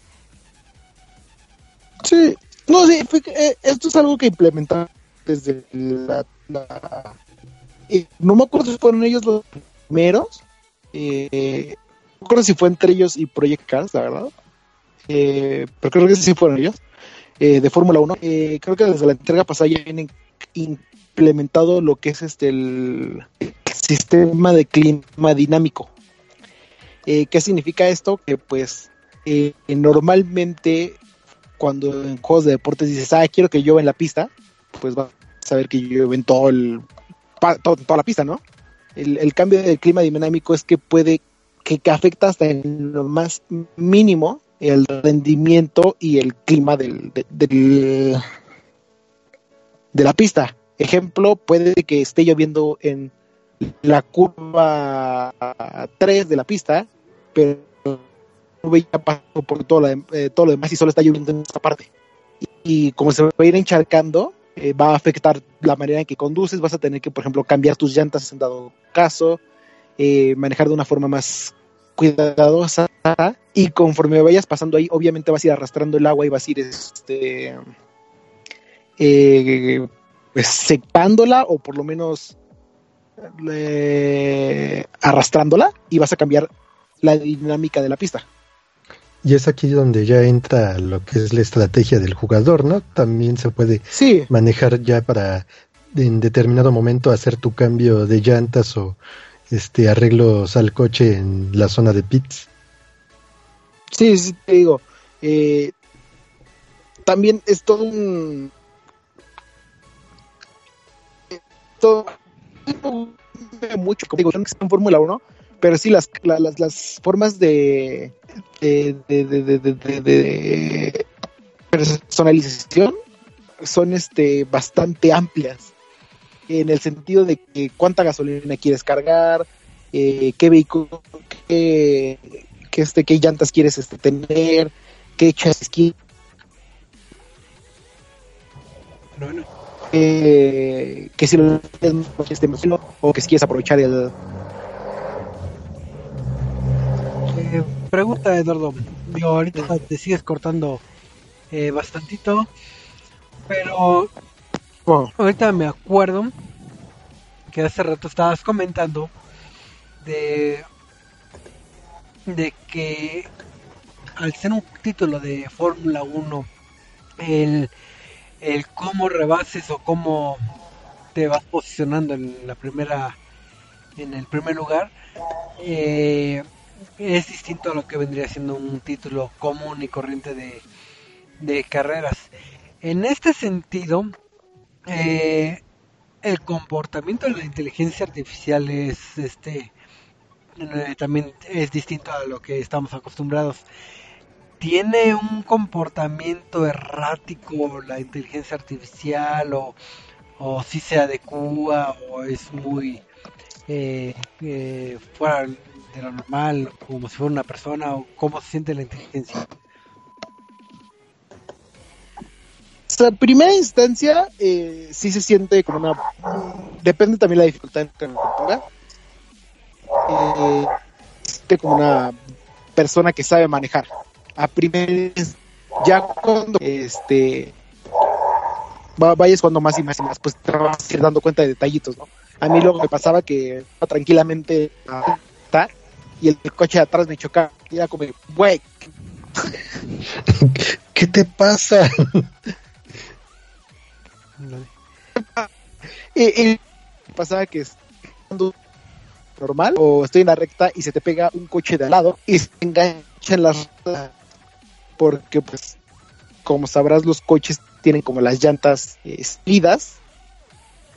Speaker 4: sí no sí eh, esto es algo que implementaron desde la- eh, no me acuerdo si fueron ellos los primeros eh, no me acuerdo si fue entre ellos y Project Cars la verdad eh, pero creo que sí fueron ellos eh, de Fórmula 1 Eh, creo que desde la entrega pasada ya vienen implementado lo que es este el sistema de clima dinámico. ¿Qué significa esto? Que pues normalmente cuando en juegos de deportes dices, ah, quiero que llueva en la pista, pues vas a saber que llueve en todo el, pa- toda la pista, ¿no? El, el cambio del clima dinámico es que puede, que, que afecta hasta en lo más mínimo el rendimiento y el clima del, de- la pista. Ejemplo, puede que esté lloviendo en la curva 3 de la pista, pero ya pasó por todo dem- eh, todo lo demás y solo está lloviendo en esta parte. Y como se va a ir encharcando, eh, va a afectar la manera en que conduces, vas a tener que, por ejemplo, cambiar tus llantas en dado caso, eh, manejar de una forma más cuidadosa y conforme vayas pasando ahí, obviamente vas a ir arrastrando el agua y vas a ir este eh, pues, secándola o por lo menos arrastrándola y vas a cambiar la dinámica de la pista.
Speaker 3: Y es aquí donde ya entra lo que es la estrategia del jugador, ¿no? También se puede
Speaker 4: Sí,
Speaker 3: manejar ya para en determinado momento hacer tu cambio de llantas o este arreglos al coche en la zona de pits.
Speaker 4: sí, sí, te digo. eh, también es todo un... Todo mucho, como digo, yo no en Fórmula 1, pero sí las, la- las, las formas de, de, de, de, personalización son este bastante amplias en el sentido de que cuánta gasolina quieres cargar, eh, qué vehículo, qué, qué, este, qué llantas quieres este, tener, qué chasis quieres,
Speaker 1: bueno,
Speaker 4: eh, que si lo quieres este o que si quieres aprovechar el
Speaker 1: Pregunta Eduardo. Digo ahorita te sigues cortando eh, bastantito pero ahorita me acuerdo que hace rato estabas comentando de de que al ser un título de Fórmula 1 el, el cómo rebases o cómo te vas posicionando en la primera, en el primer lugar, eh, es distinto a lo que vendría siendo un título común y corriente de, de carreras. En este sentido, eh, el comportamiento de la inteligencia artificial es este eh, también es distinto a lo que estamos acostumbrados. Tiene un comportamiento errático la inteligencia artificial o, o si se adecua o es muy eh, eh, fuera de lo normal, como si fuera una persona o cómo se siente la inteligencia.
Speaker 4: O en primera instancia, eh, sí se siente como una. Depende también la dificultad que lo ponga. Eh, siente como una persona que sabe manejar. A primera ya cuando este va- vayas cuando más y más y más, pues te vas a ir dando cuenta de detallitos, ¿no? A mí luego me pasaba que tranquilamente a estar y el coche de atrás me chocaba. Y era como, güey, (laughs)
Speaker 3: ¿Qué te pasa? (laughs)
Speaker 4: Y, y pasaba que normal o estoy en la recta y se te pega un coche de al lado y se engancha en las porque pues como sabrás los coches tienen como las llantas eh,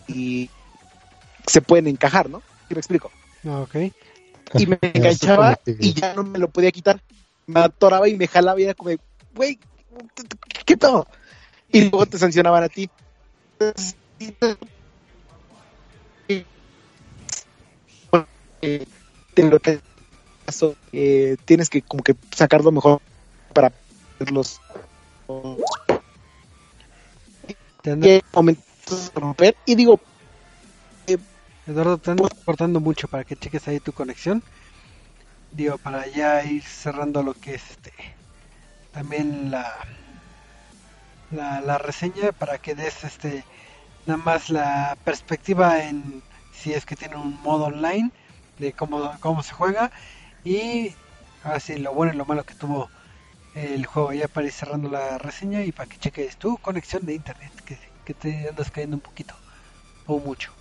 Speaker 4: y se pueden encajar, ¿no? ¿Sí me explico?
Speaker 1: Ah, Ok.
Speaker 4: Y me (laughs) enganchaba y ya no me lo podía quitar. Me atoraba y me jalaba y era como, de, güey, ¿qué todo? Y luego te sancionaban a ti. Eh, te lo que pasó, eh, tienes que como que sacarlo mejor para los momentos de romper y digo
Speaker 1: Eduardo, te ando cortando mucho para que cheques ahí tu conexión. Digo, para ya ir cerrando lo que es este también la la, la reseña para que des este nada más la perspectiva en si es que tiene un modo online de cómo, cómo se juega y ahora sí lo bueno y lo malo que tuvo el juego ya para ir cerrando la reseña y para que cheques tu conexión de internet que te andas cayendo un poquito o mucho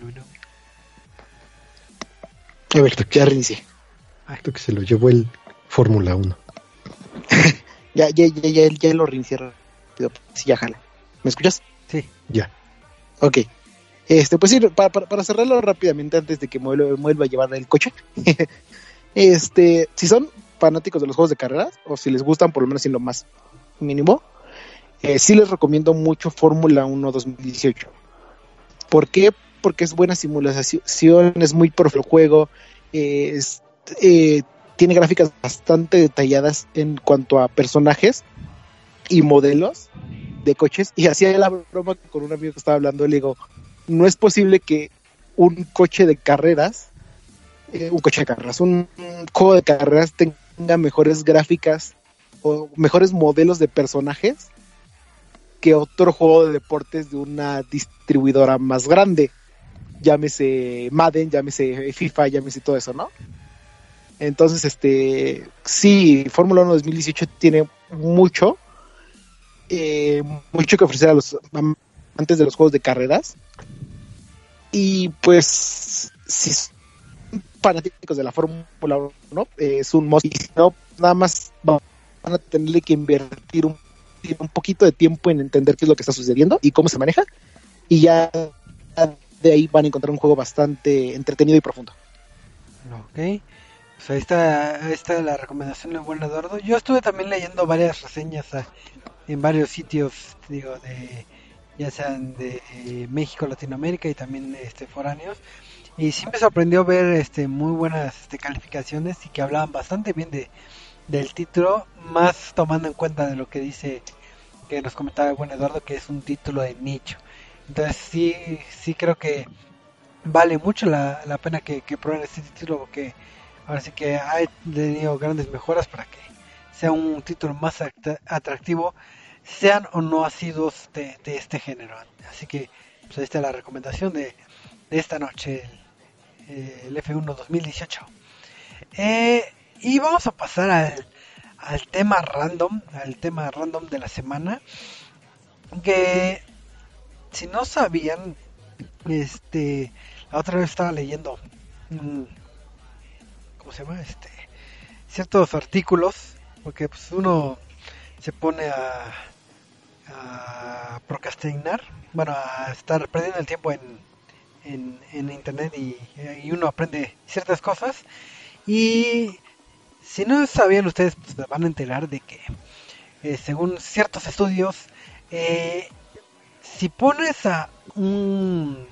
Speaker 1: bueno, bueno.
Speaker 4: a ver ya reinicié
Speaker 3: Creo que se lo llevó el Fórmula 1. (laughs)
Speaker 4: ya ya ya ya, ya lo reinicié rápido sí ya jala ¿me escuchas?
Speaker 1: sí
Speaker 3: Ya.
Speaker 4: Ok. Este, pues sí, para, para, para cerrarlo rápidamente antes de que vuelva, me vuelva a llevar el coche. (laughs) este, si son fanáticos de los juegos de carreras, o si les gustan por lo menos en lo más mínimo, eh, sí les recomiendo mucho Fórmula 1 2018. ¿Por qué? Porque es buena simulación, es muy pro el juego, eh, tiene gráficas bastante detalladas en cuanto a personajes y modelos de coches y hacía la broma con un amigo que estaba hablando, le digo, no es posible que un coche de carreras, eh, un coche de carreras, un juego de carreras tenga mejores gráficas o mejores modelos de personajes que otro juego de deportes de una distribuidora más grande. Llámese Madden, llámese FIFA, llámese todo eso, ¿no? Entonces, este, sí, Fórmula 1 2018 tiene mucho, eh, mucho que ofrecer a los amantes de los juegos de carreras. Y pues, si son fanáticos de la Fórmula 1, eh, es un must. No, nada más van a tenerle que invertir un, un poquito de tiempo en entender qué es lo que está sucediendo y cómo se maneja. Y ya de ahí van a encontrar un juego bastante entretenido y profundo.
Speaker 1: Ok. Pues ahí la recomendación del buen Eduardo. Yo estuve también leyendo varias reseñas a- en varios sitios, digo, de ya sean de eh, México, Latinoamérica y también este foráneos. Y sí me sorprendió ver este muy buenas este, calificaciones y que hablaban bastante bien de del título, más tomando en cuenta de lo que dice que nos comentaba el buen Eduardo que es un título de nicho. Entonces sí, sí creo que vale mucho la, la pena que, que prueben este título porque ahora sí que ha tenido grandes mejoras para que sea un título más act- atractivo, sean o no asiduos de, de este género. Así que pues ahí está la recomendación de, de esta noche, el, el F1 2018. Eh, y vamos a pasar al, al tema random, al tema random de la semana, que si no sabían, este, la otra vez estaba leyendo, ¿cómo se llama? Este, ciertos artículos, porque pues uno se pone a, a procrastinar, bueno, a estar perdiendo el tiempo en, en, en internet y, uno aprende ciertas cosas y si no sabían ustedes, pues van a enterar de que, eh, según ciertos estudios, eh, si pones a un,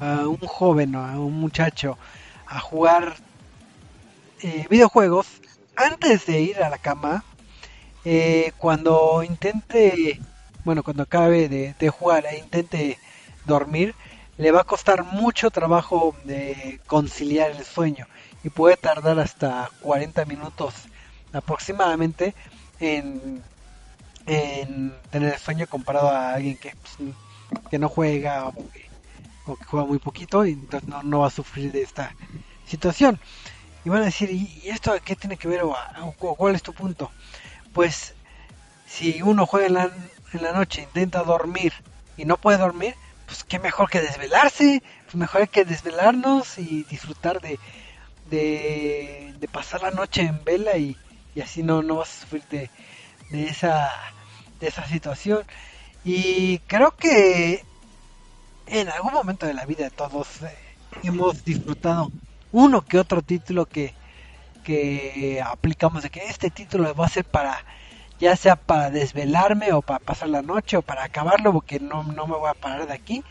Speaker 1: a un joven o a un muchacho a jugar eh, videojuegos antes de ir a la cama, eh, cuando intente, bueno, cuando acabe de, de jugar e intente dormir, le va a costar mucho trabajo de conciliar el sueño y puede tardar hasta 40 minutos aproximadamente en, en tener sueño comparado a alguien que, pues, que no juega o que, juega muy poquito y entonces no, no va a sufrir de esta situación. Y van a decir, ¿y esto qué tiene que ver o, o cuál es tu punto? Pues si uno juega en la, en la noche, intenta dormir y no puede dormir, pues qué mejor que desvelarse, pues mejor que desvelarnos y disfrutar de, de, de pasar la noche en vela y, y así no, no vas a sufrir de, de esa de esa situación. Y creo que en algún momento de la vida de todos eh, hemos disfrutado uno que otro título que que aplicamos de que este título va a ser para ya sea para desvelarme o para pasar la noche o para acabarlo porque no, no me voy a parar de aquí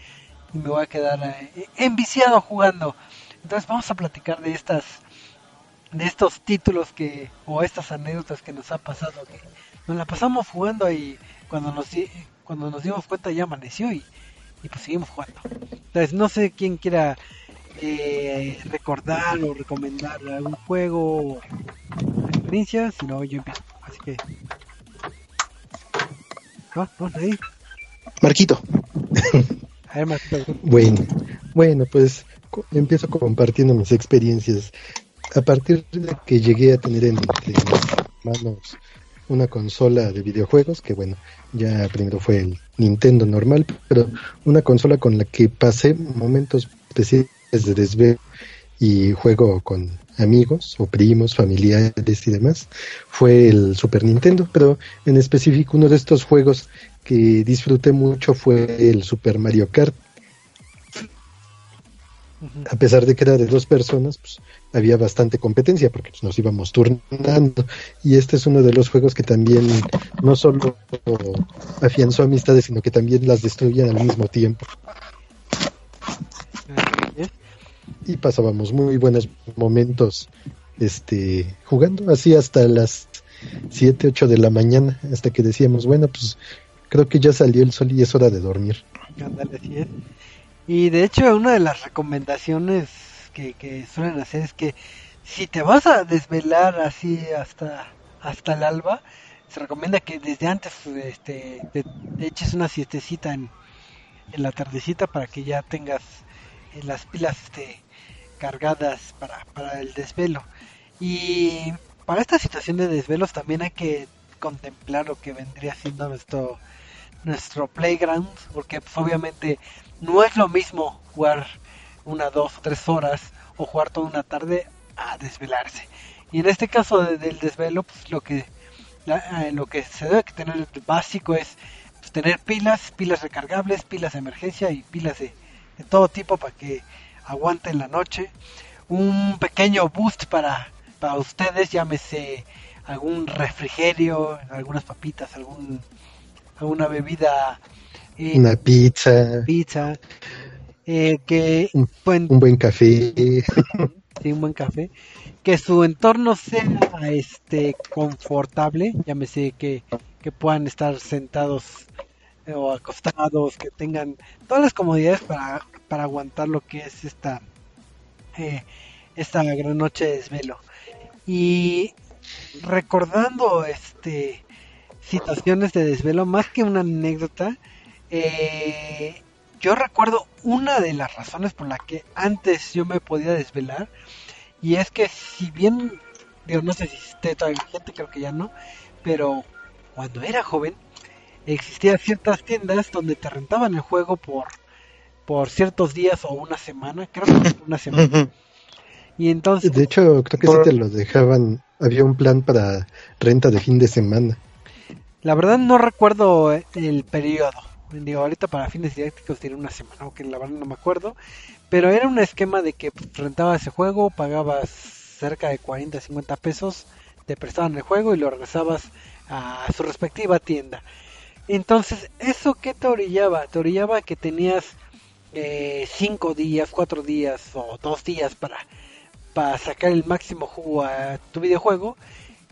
Speaker 1: y me voy a quedar eh, enviciado jugando. Entonces vamos a platicar de estas de estos títulos que o estas anécdotas que nos ha pasado que nos la pasamos jugando y cuando nos cuando nos dimos cuenta ya amaneció y, y pues seguimos jugando entonces no sé quién quiera eh, recordar o recomendar algún juego o experiencia si no yo empiezo así que no, no, ahí.
Speaker 4: Marquito.
Speaker 1: A ver, Marquito,
Speaker 3: Bueno, bueno, pues co- empiezo compartiendo mis experiencias. A partir de que llegué a tener en mis manos una consola de videojuegos, que bueno, ya primero fue el Nintendo normal, pero una consola con la que pasé momentos especiales de desvelo y juego con amigos o primos, familiares y demás, fue el Super Nintendo, pero en específico uno de estos juegos que disfruté mucho fue el Super Mario Kart. A pesar de que era de dos personas, pues había bastante competencia porque pues, nos íbamos turnando y este es uno de los juegos que también no solo afianzó amistades, sino que también las destruían al mismo tiempo y pasábamos muy buenos momentos este jugando así hasta las 7, 8 de la mañana hasta que decíamos, bueno, pues creo que ya salió el sol y es hora de dormir.
Speaker 1: Ándale, así es. Y de hecho, una de las recomendaciones que, que suelen hacer es que si te vas a desvelar así hasta, hasta el alba, se recomienda que desde antes este, te, eches una siestecita en, en la tardecita para que ya tengas eh, las pilas este, cargadas para, para el desvelo. Y para esta situación de desvelos también hay que contemplar lo que vendría siendo nuestro nuestro playground porque pues, obviamente no es lo mismo jugar una, dos, tres horas o jugar toda una tarde a desvelarse. Y en este caso de- del desvelo, pues lo que la- eh, lo que se debe tener básico es pues, tener pilas, pilas recargables, pilas de emergencia y pilas de, de todo tipo para que aguanten la noche. Un pequeño boost para, para ustedes, llámese algún refrigerio, algunas papitas, algún alguna bebida eh,
Speaker 3: Una pizza,
Speaker 1: pizza, eh, que
Speaker 3: Un- un buen café,
Speaker 1: sí, un buen café, que su entorno sea este confortable, llámese que, que puedan estar sentados eh, o acostados, que tengan todas las comodidades para, para aguantar lo que es esta eh, esta gran noche de desvelo. Y recordando este situaciones de desvelo, más que una anécdota, eh, yo recuerdo una de las razones por la que antes yo me podía desvelar, y es que si bien digo, no sé si esté todavía vigente, creo que ya no, pero cuando era joven existían ciertas tiendas donde te rentaban el juego por por ciertos días o una semana, creo que una semana. Y entonces,
Speaker 3: De hecho, creo que sí te lo dejaban. Había un plan para renta de fin de semana.
Speaker 1: la verdad no recuerdo el periodo. Digo, ahorita para fines didácticos tiene una semana, aunque la verdad no me acuerdo. Pero era un esquema de que rentabas ese juego, pagabas cerca de 40, 50 pesos, te prestaban el juego y lo regresabas a su respectiva tienda. Entonces, ¿eso qué te orillaba? Te orillaba que tenías 5 días, 4 días o 2 días para, para sacar el máximo jugo a tu videojuego.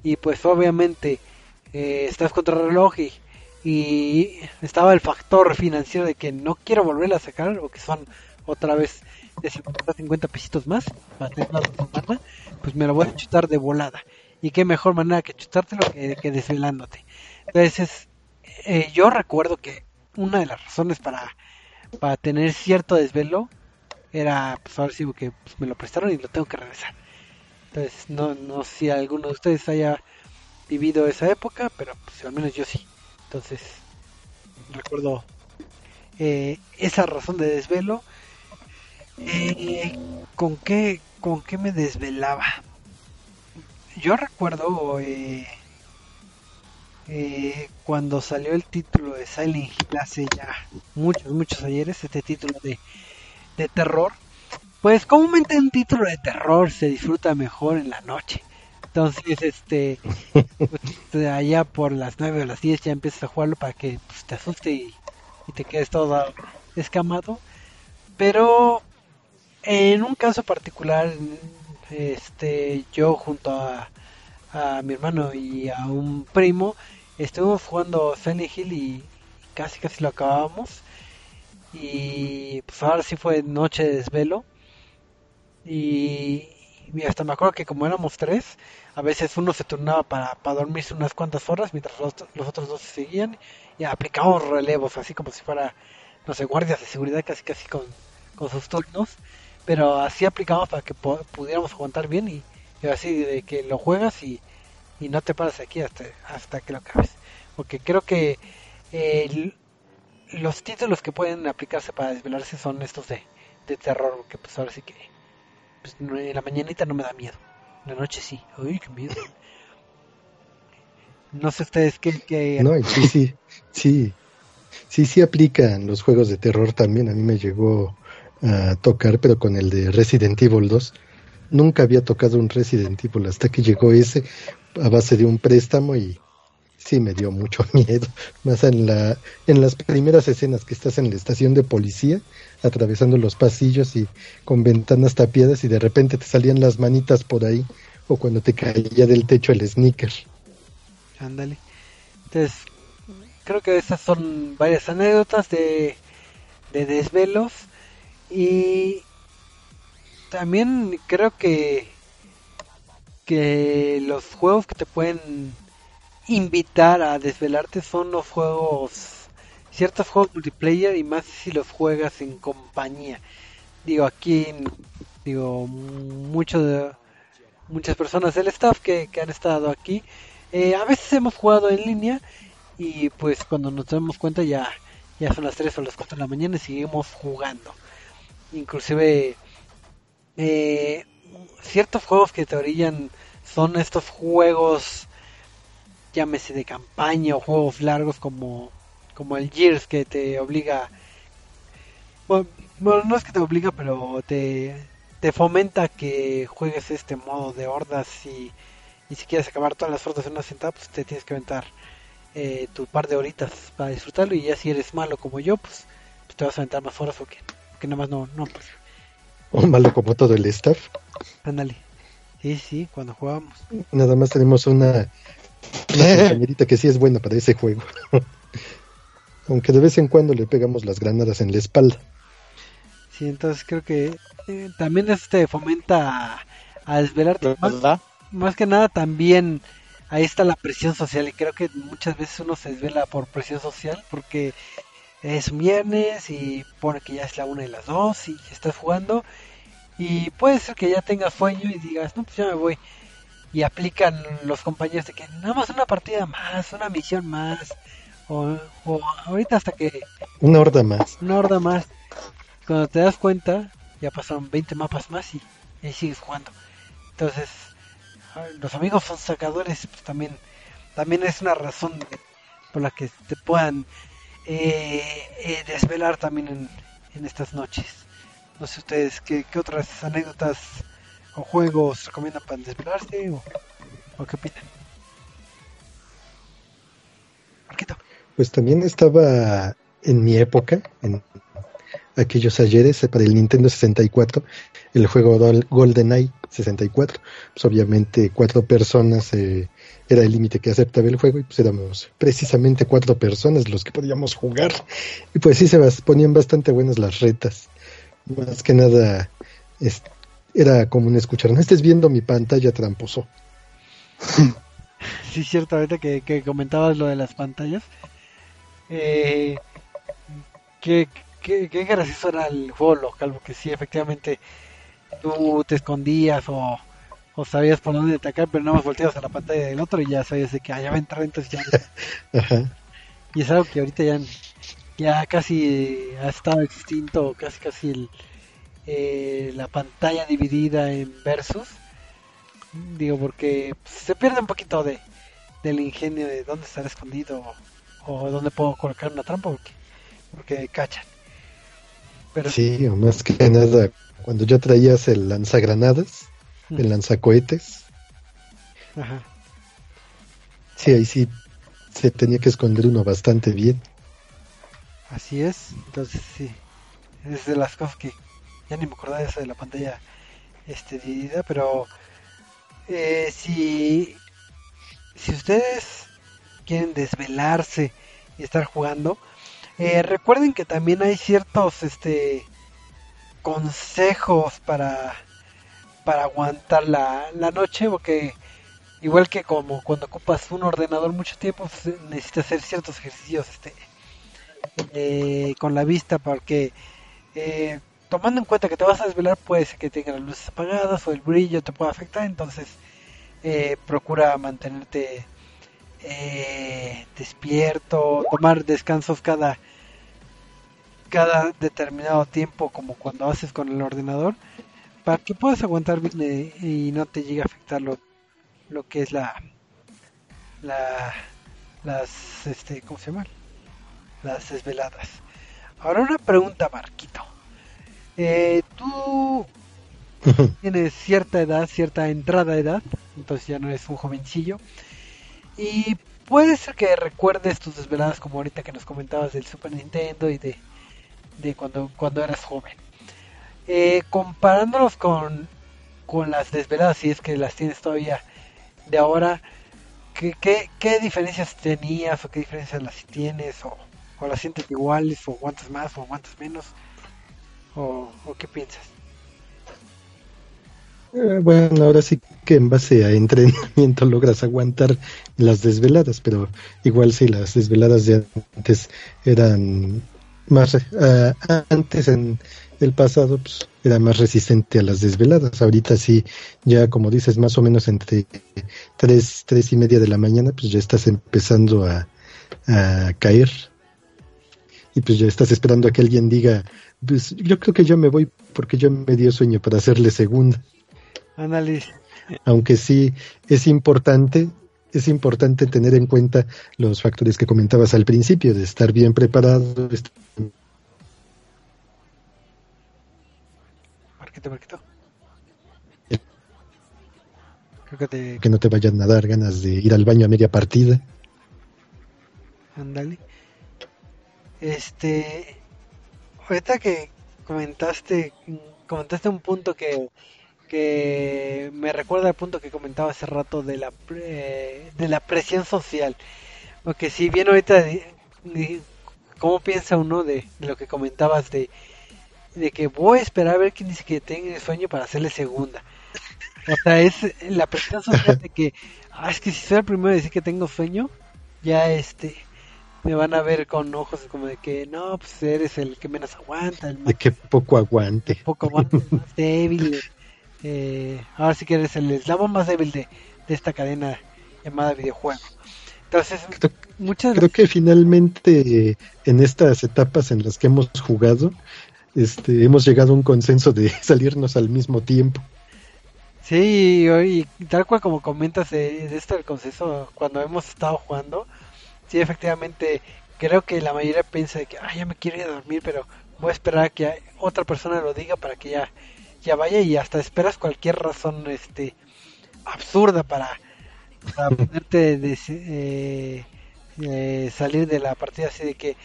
Speaker 1: Y pues obviamente eh, estás contra el reloj y, y estaba el factor financiero de que no quiero volver a sacar o que son otra vez de 50 50 pesitos más pues me lo voy a chutar de volada. Y qué mejor manera que chutártelo que, que desvelándote. Entonces, eh, yo recuerdo que una de las razones para, para tener cierto desvelo era, pues ahora sí que pues, me lo prestaron y lo tengo que regresar. Entonces, no, no sé si alguno de ustedes haya vivido esa época, pero pues al menos yo sí. Entonces, recuerdo eh, esa razón de desvelo. Eh, ¿con, qué, ¿Con qué me desvelaba? Yo recuerdo eh, cuando salió el título de Silent Hill hace ya muchos, muchos ayeres, este título de, de terror. Pues comúnmente un título de terror se disfruta mejor en la noche. Entonces, este, (laughs) pues, allá por las 9 o las 10 ya empiezas a jugarlo para que pues, te asuste y, y te quedes todo escamado. Pero en un caso particular, este, yo junto a, a mi hermano y a un primo estuvimos jugando Silent Hill y casi casi lo acabamos. Y pues ahora sí fue noche de desvelo. Y, y hasta me acuerdo que como éramos tres, a veces uno se turnaba para, para dormirse unas cuantas horas mientras los, los otros dos se seguían y aplicábamos relevos, así como si fuera, no sé, guardias de seguridad casi casi con, con sus turnos. Pero así aplicamos para que pudiéramos aguantar bien y, y así de que lo juegas y, y no te paras aquí hasta, hasta que lo acabes. Porque creo que los títulos que pueden aplicarse para desvelarse son estos de, de terror, porque pues ahora sí que pues, en la mañanita no me da miedo, en la noche sí, uy, qué miedo. No sé ustedes qué, qué-
Speaker 3: No, sí, sí, sí, sí, sí aplican los juegos de terror también. A mí me llegó a tocar, pero con el de Resident Evil 2. Nunca había tocado un Resident Evil hasta que llegó ese a base de un préstamo y sí me dio mucho (laughs) miedo. Más en la, en las primeras escenas que estás en la estación de policía, atravesando los pasillos y con ventanas tapiadas y de repente te salían las manitas por ahí o cuando te caía del techo el sneaker.
Speaker 1: Ándale. Entonces, creo que esas son varias anécdotas de, de desvelos. Y también creo que, que los juegos que te pueden invitar a desvelarte son los juegos, ciertos juegos multiplayer y más si los juegas en compañía. Digo, aquí, digo, mucho de, muchas personas del staff que, que han estado aquí eh, a veces hemos jugado en línea y pues cuando nos damos cuenta ya, ya son las 3 o las 4 de la mañana y seguimos jugando. Inclusive eh, ciertos juegos que te orillan son estos juegos, llámese de campaña o juegos largos como, como el Gears que te obliga, bueno, bueno, no es que te obliga, pero te, te fomenta que juegues este modo de hordas y y si quieres acabar todas las hordas en una sentada, pues te tienes que aventar eh, tu par de horitas para disfrutarlo. Y ya si eres malo como yo, pues, pues te vas a aventar más horas o que, que nada más no, no, pues,
Speaker 3: O malo como todo el staff.
Speaker 1: ándale. Sí, sí, cuando jugábamos.
Speaker 3: Nada más tenemos una, una (laughs) compañerita que sí es buena para ese juego. (laughs) Aunque de vez en cuando le pegamos las granadas en la espalda.
Speaker 1: Sí, entonces creo que eh, también este fomenta a, a desvelarte. Más, más que nada también ahí está la presión social y creo que muchas veces uno se desvela por presión social porque es viernes y pone que ya es la una de las dos y estás jugando y puede ser que ya tengas sueño y digas no pues ya me voy y aplican los compañeros de que nada más una partida más, una misión más, o, o ahorita hasta que
Speaker 3: Una horda más.
Speaker 1: una horda más. Cuando te das cuenta, ya pasaron 20 mapas más y, sigues jugando. Entonces, los amigos son sacadores, pues también, también es una razón de- por la que te puedan eh, eh, desvelar también en, en estas noches. No sé ustedes qué, qué otras anécdotas juegos recomiendan para desvelarse o, o qué opinan.
Speaker 3: Pues también estaba en mi época, en aquellos ayeres, para el Nintendo 64, el juego GoldenEye 64. Pues obviamente cuatro personas eh, era el límite que aceptaba el juego y pues éramos precisamente cuatro personas los que podíamos jugar. Y pues sí se ponían bastante buenas las retas. Más que nada es- era común escuchar, no estés viendo mi pantalla tramposo. (laughs)
Speaker 1: Sí, cierto, ahorita que, que comentabas lo de las pantallas. Eh, qué, qué, qué gracioso era el juego local, porque sí, efectivamente, tú te escondías o, o sabías por dónde atacar, pero nada más volteabas a la pantalla del otro y ya sabías de que allá va a entrar, entonces ya. (laughs)
Speaker 3: Ajá.
Speaker 1: Y es algo que ahorita ya, ya casi ha estado extinto, casi casi el, eh, la pantalla dividida en versus. Digo, porque se pierde un poquito de del ingenio de dónde estar escondido o, o dónde puedo colocar una trampa porque, porque cachan. Pero
Speaker 3: Sí, o más que nada, cuando ya traías el lanzagranadas, el lanzacohetes,
Speaker 1: ajá.
Speaker 3: sí, ahí sí se tenía que esconder uno bastante bien.
Speaker 1: Así es, entonces sí, es de las cosas que ya ni me acordaba de eso de la pantalla este, dividida, pero eh, si, si ustedes quieren desvelarse y estar jugando, eh, recuerden que también hay ciertos este, consejos para, para aguantar la, la noche, porque igual que como cuando ocupas un ordenador mucho tiempo, pues, necesitas hacer ciertos ejercicios este, eh, con la vista porque eh, tomando en cuenta que te vas a desvelar puede ser que tengas las luces apagadas o el brillo te pueda afectar entonces eh, procura mantenerte eh, despierto tomar descansos cada cada determinado tiempo como cuando haces con el ordenador para que puedas aguantar bien eh, y no te llegue a afectar lo, lo que es la la las este cómo se llama las desveladas. Ahora una pregunta, Marquito. Eh, tú (laughs) tienes cierta edad, cierta entrada de edad, entonces ya no eres un jovencillo. Y puede ser que recuerdes tus desveladas como ahorita que nos comentabas del Super Nintendo y de, de cuando, cuando eras joven. Eh, comparándolos con, con las desveladas, si es que las tienes todavía de ahora, ¿qué, qué, qué diferencias tenías o qué diferencias las tienes o, o las sientes iguales o aguantas más o aguantas menos o, qué piensas?
Speaker 3: Eh, bueno, ahora sí que en base a entrenamiento (laughs) logras aguantar las desveladas, pero igual si las desveladas de antes eran más eh, antes en el pasado pues, era más resistente a las desveladas. Ahorita sí, ya como dices, más o menos entre tres, tres y media de la mañana, pues ya estás empezando a, a caer. Y pues ya estás esperando a que alguien diga, pues yo creo que ya me voy porque ya me dio sueño para hacerle segunda.
Speaker 1: Ándale,
Speaker 3: Aunque sí es importante, es importante tener en cuenta los factores que comentabas al principio, de estar bien preparado,
Speaker 1: Marquito, Marquito. Creo que te...
Speaker 3: que no te vayan a dar ganas de ir al baño a media partida.
Speaker 1: Ándale. Este... Ahorita que comentaste, comentaste un punto que, que me recuerda al punto que comentaba hace rato de la, pre- de la presión social. Porque si bien ahorita, ¿cómo piensa uno de, lo que comentabas de, de que voy a esperar a ver quién dice que tenga sueño para hacerle segunda? O sea, es la presión social de que, ah, es que si soy el primero a decir que tengo sueño, ya este, me van a ver con ojos como de que, no, pues eres el que menos aguanta, el más
Speaker 3: De que poco aguante.
Speaker 1: poco más, más débil. eh, ahora sí que eres el eslabón más débil de, de esta cadena llamada videojuego. Entonces,
Speaker 3: Creo-
Speaker 1: muchas
Speaker 3: Creo que finalmente en estas etapas en las que hemos jugado, este, hemos llegado a un consenso de (laughs) salirnos al mismo tiempo.
Speaker 1: Sí, y, y tal cual como comentas de, de esto del consenso, cuando hemos estado jugando, sí, efectivamente, creo que la mayoría piensa de que, ay, ya me quiero ir a dormir, pero voy a esperar a que otra persona lo diga para que ya, ya vaya y hasta esperas cualquier razón, este, absurda para, para (laughs) poderte des- eh, eh, salir de la partida así de que,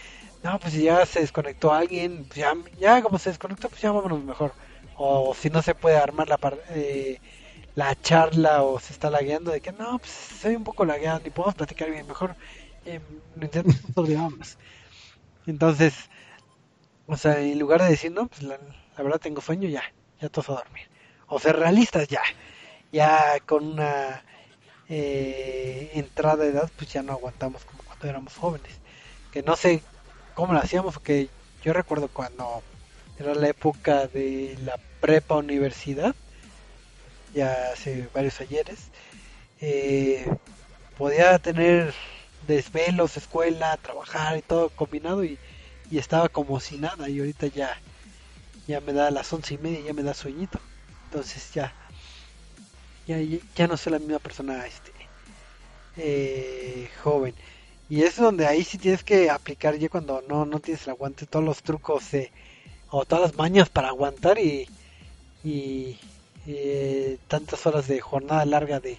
Speaker 1: no, pues si ya se desconectó alguien, pues ya, ya como se desconectó, pues ya vámonos mejor. O si no se puede armar la, par- eh, la charla o se está lagueando de que no, pues soy un poco lagueado, ni podemos platicar bien, mejor nosotros y vámonos. Entonces, o sea, en lugar de decir, no, pues la, la verdad tengo sueño, ya, ya todos a dormir. O ser realistas, ya, ya con una eh, entrada de edad, pues ya no aguantamos como cuando éramos jóvenes. Que no sé cómo lo hacíamos, porque yo recuerdo cuando era la época de la prepa universidad, ya hace varios ayeres, eh, podía tener desvelos, escuela, trabajar y todo combinado y, y estaba como si nada y ahorita ya ya me da las once y media ya me da sueñito. Entonces ya ya, ya no soy la misma persona este eh, joven. Y es donde ahí sí tienes que aplicar ya cuando no no tienes el aguante todos los trucos de, o todas las mañas para aguantar y, y eh, tantas horas de jornada larga de,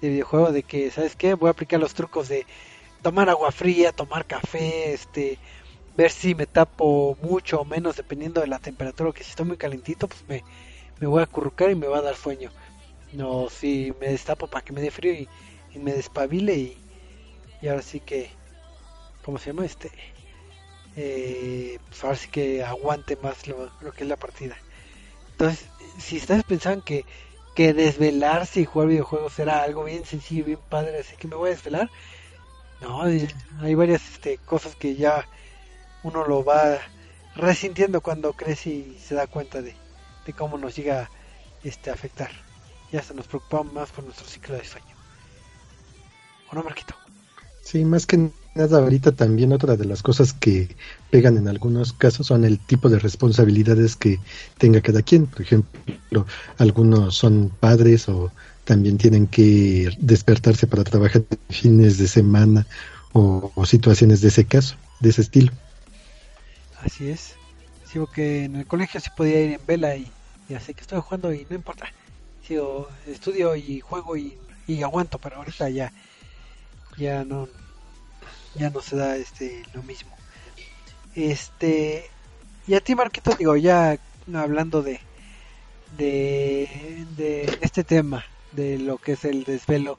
Speaker 1: de videojuego de que sabes qué voy a aplicar los trucos de tomar agua fría tomar café este ver si me tapo mucho o menos dependiendo de la temperatura que si estoy muy calentito pues me, me voy a acurrucar y me va a dar sueño. No si me destapo para que me dé frío y, y me despabile y, y ahora sí que cómo se llama este eh, pues ahora sí que aguante más lo, lo que es la partida. Entonces si ustedes pensaban que que desvelarse y jugar videojuegos era algo bien sencillo bien padre así que me voy a desvelar no hay varias este, cosas que ya uno lo va resintiendo cuando crece y se da cuenta de, cómo nos llega este a afectar. Ya se nos preocupa más por nuestro ciclo de sueño. ¿O no, Marquito?
Speaker 3: Sí, más que nada ahorita también otra de las cosas que pegan en algunos casos son el tipo de responsabilidades que tenga cada quien. Por ejemplo, algunos son padres o también tienen que despertarse para trabajar fines de semana o, situaciones de ese caso, de ese estilo.
Speaker 1: Así es. Sigo que en el colegio sí podía ir en vela y, y así que estoy jugando y no importa. Sigo, estudio y juego y, y aguanto, pero ahorita ya ya no ya no se da este lo mismo. Este y a ti Marquito digo ya hablando de de, de este tema de lo que es el desvelo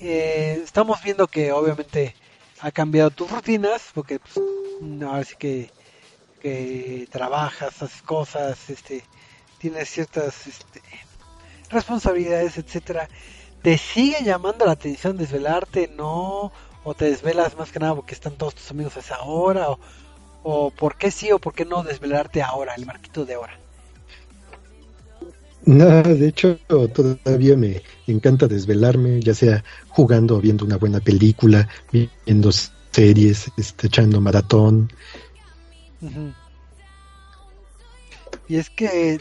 Speaker 1: eh, estamos viendo que obviamente ha cambiado tus rutinas porque pues, no, ahora sí que, que trabajas, haces cosas, este, tienes ciertas este, responsabilidades, etcétera. ¿Te sigue llamando la atención desvelarte? ¿No? ¿O te desvelas más que nada porque están todos tus amigos a esa hora? ¿O, o por qué sí o por qué no desvelarte ahora, el marquito de ahora?
Speaker 3: No, de hecho todavía me encanta desvelarme, ya sea jugando o viendo una buena película, viendo series, este, echando maratón.
Speaker 1: Y es que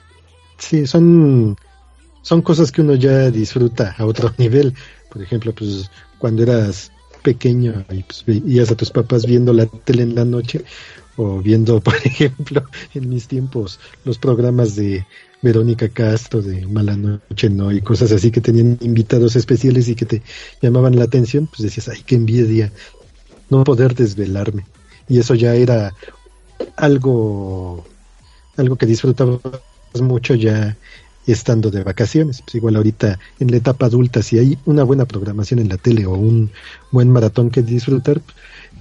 Speaker 3: Sí, son, son cosas que uno ya disfruta a otro (laughs) nivel. Por ejemplo, pues cuando eras pequeño y pues, veías a tus papás viendo la tele en la noche o viendo, (laughs) por ejemplo, en mis tiempos los programas de Verónica Castro de Mala Noche No y cosas así que tenían invitados especiales y que te llamaban la atención, pues decías, ay, qué envidia no poder desvelarme. Y eso ya era algo, algo que disfrutabas mucho ya estando de vacaciones. Pues igual ahorita en la etapa adulta, si hay una buena programación en la tele o un buen maratón que disfrutar,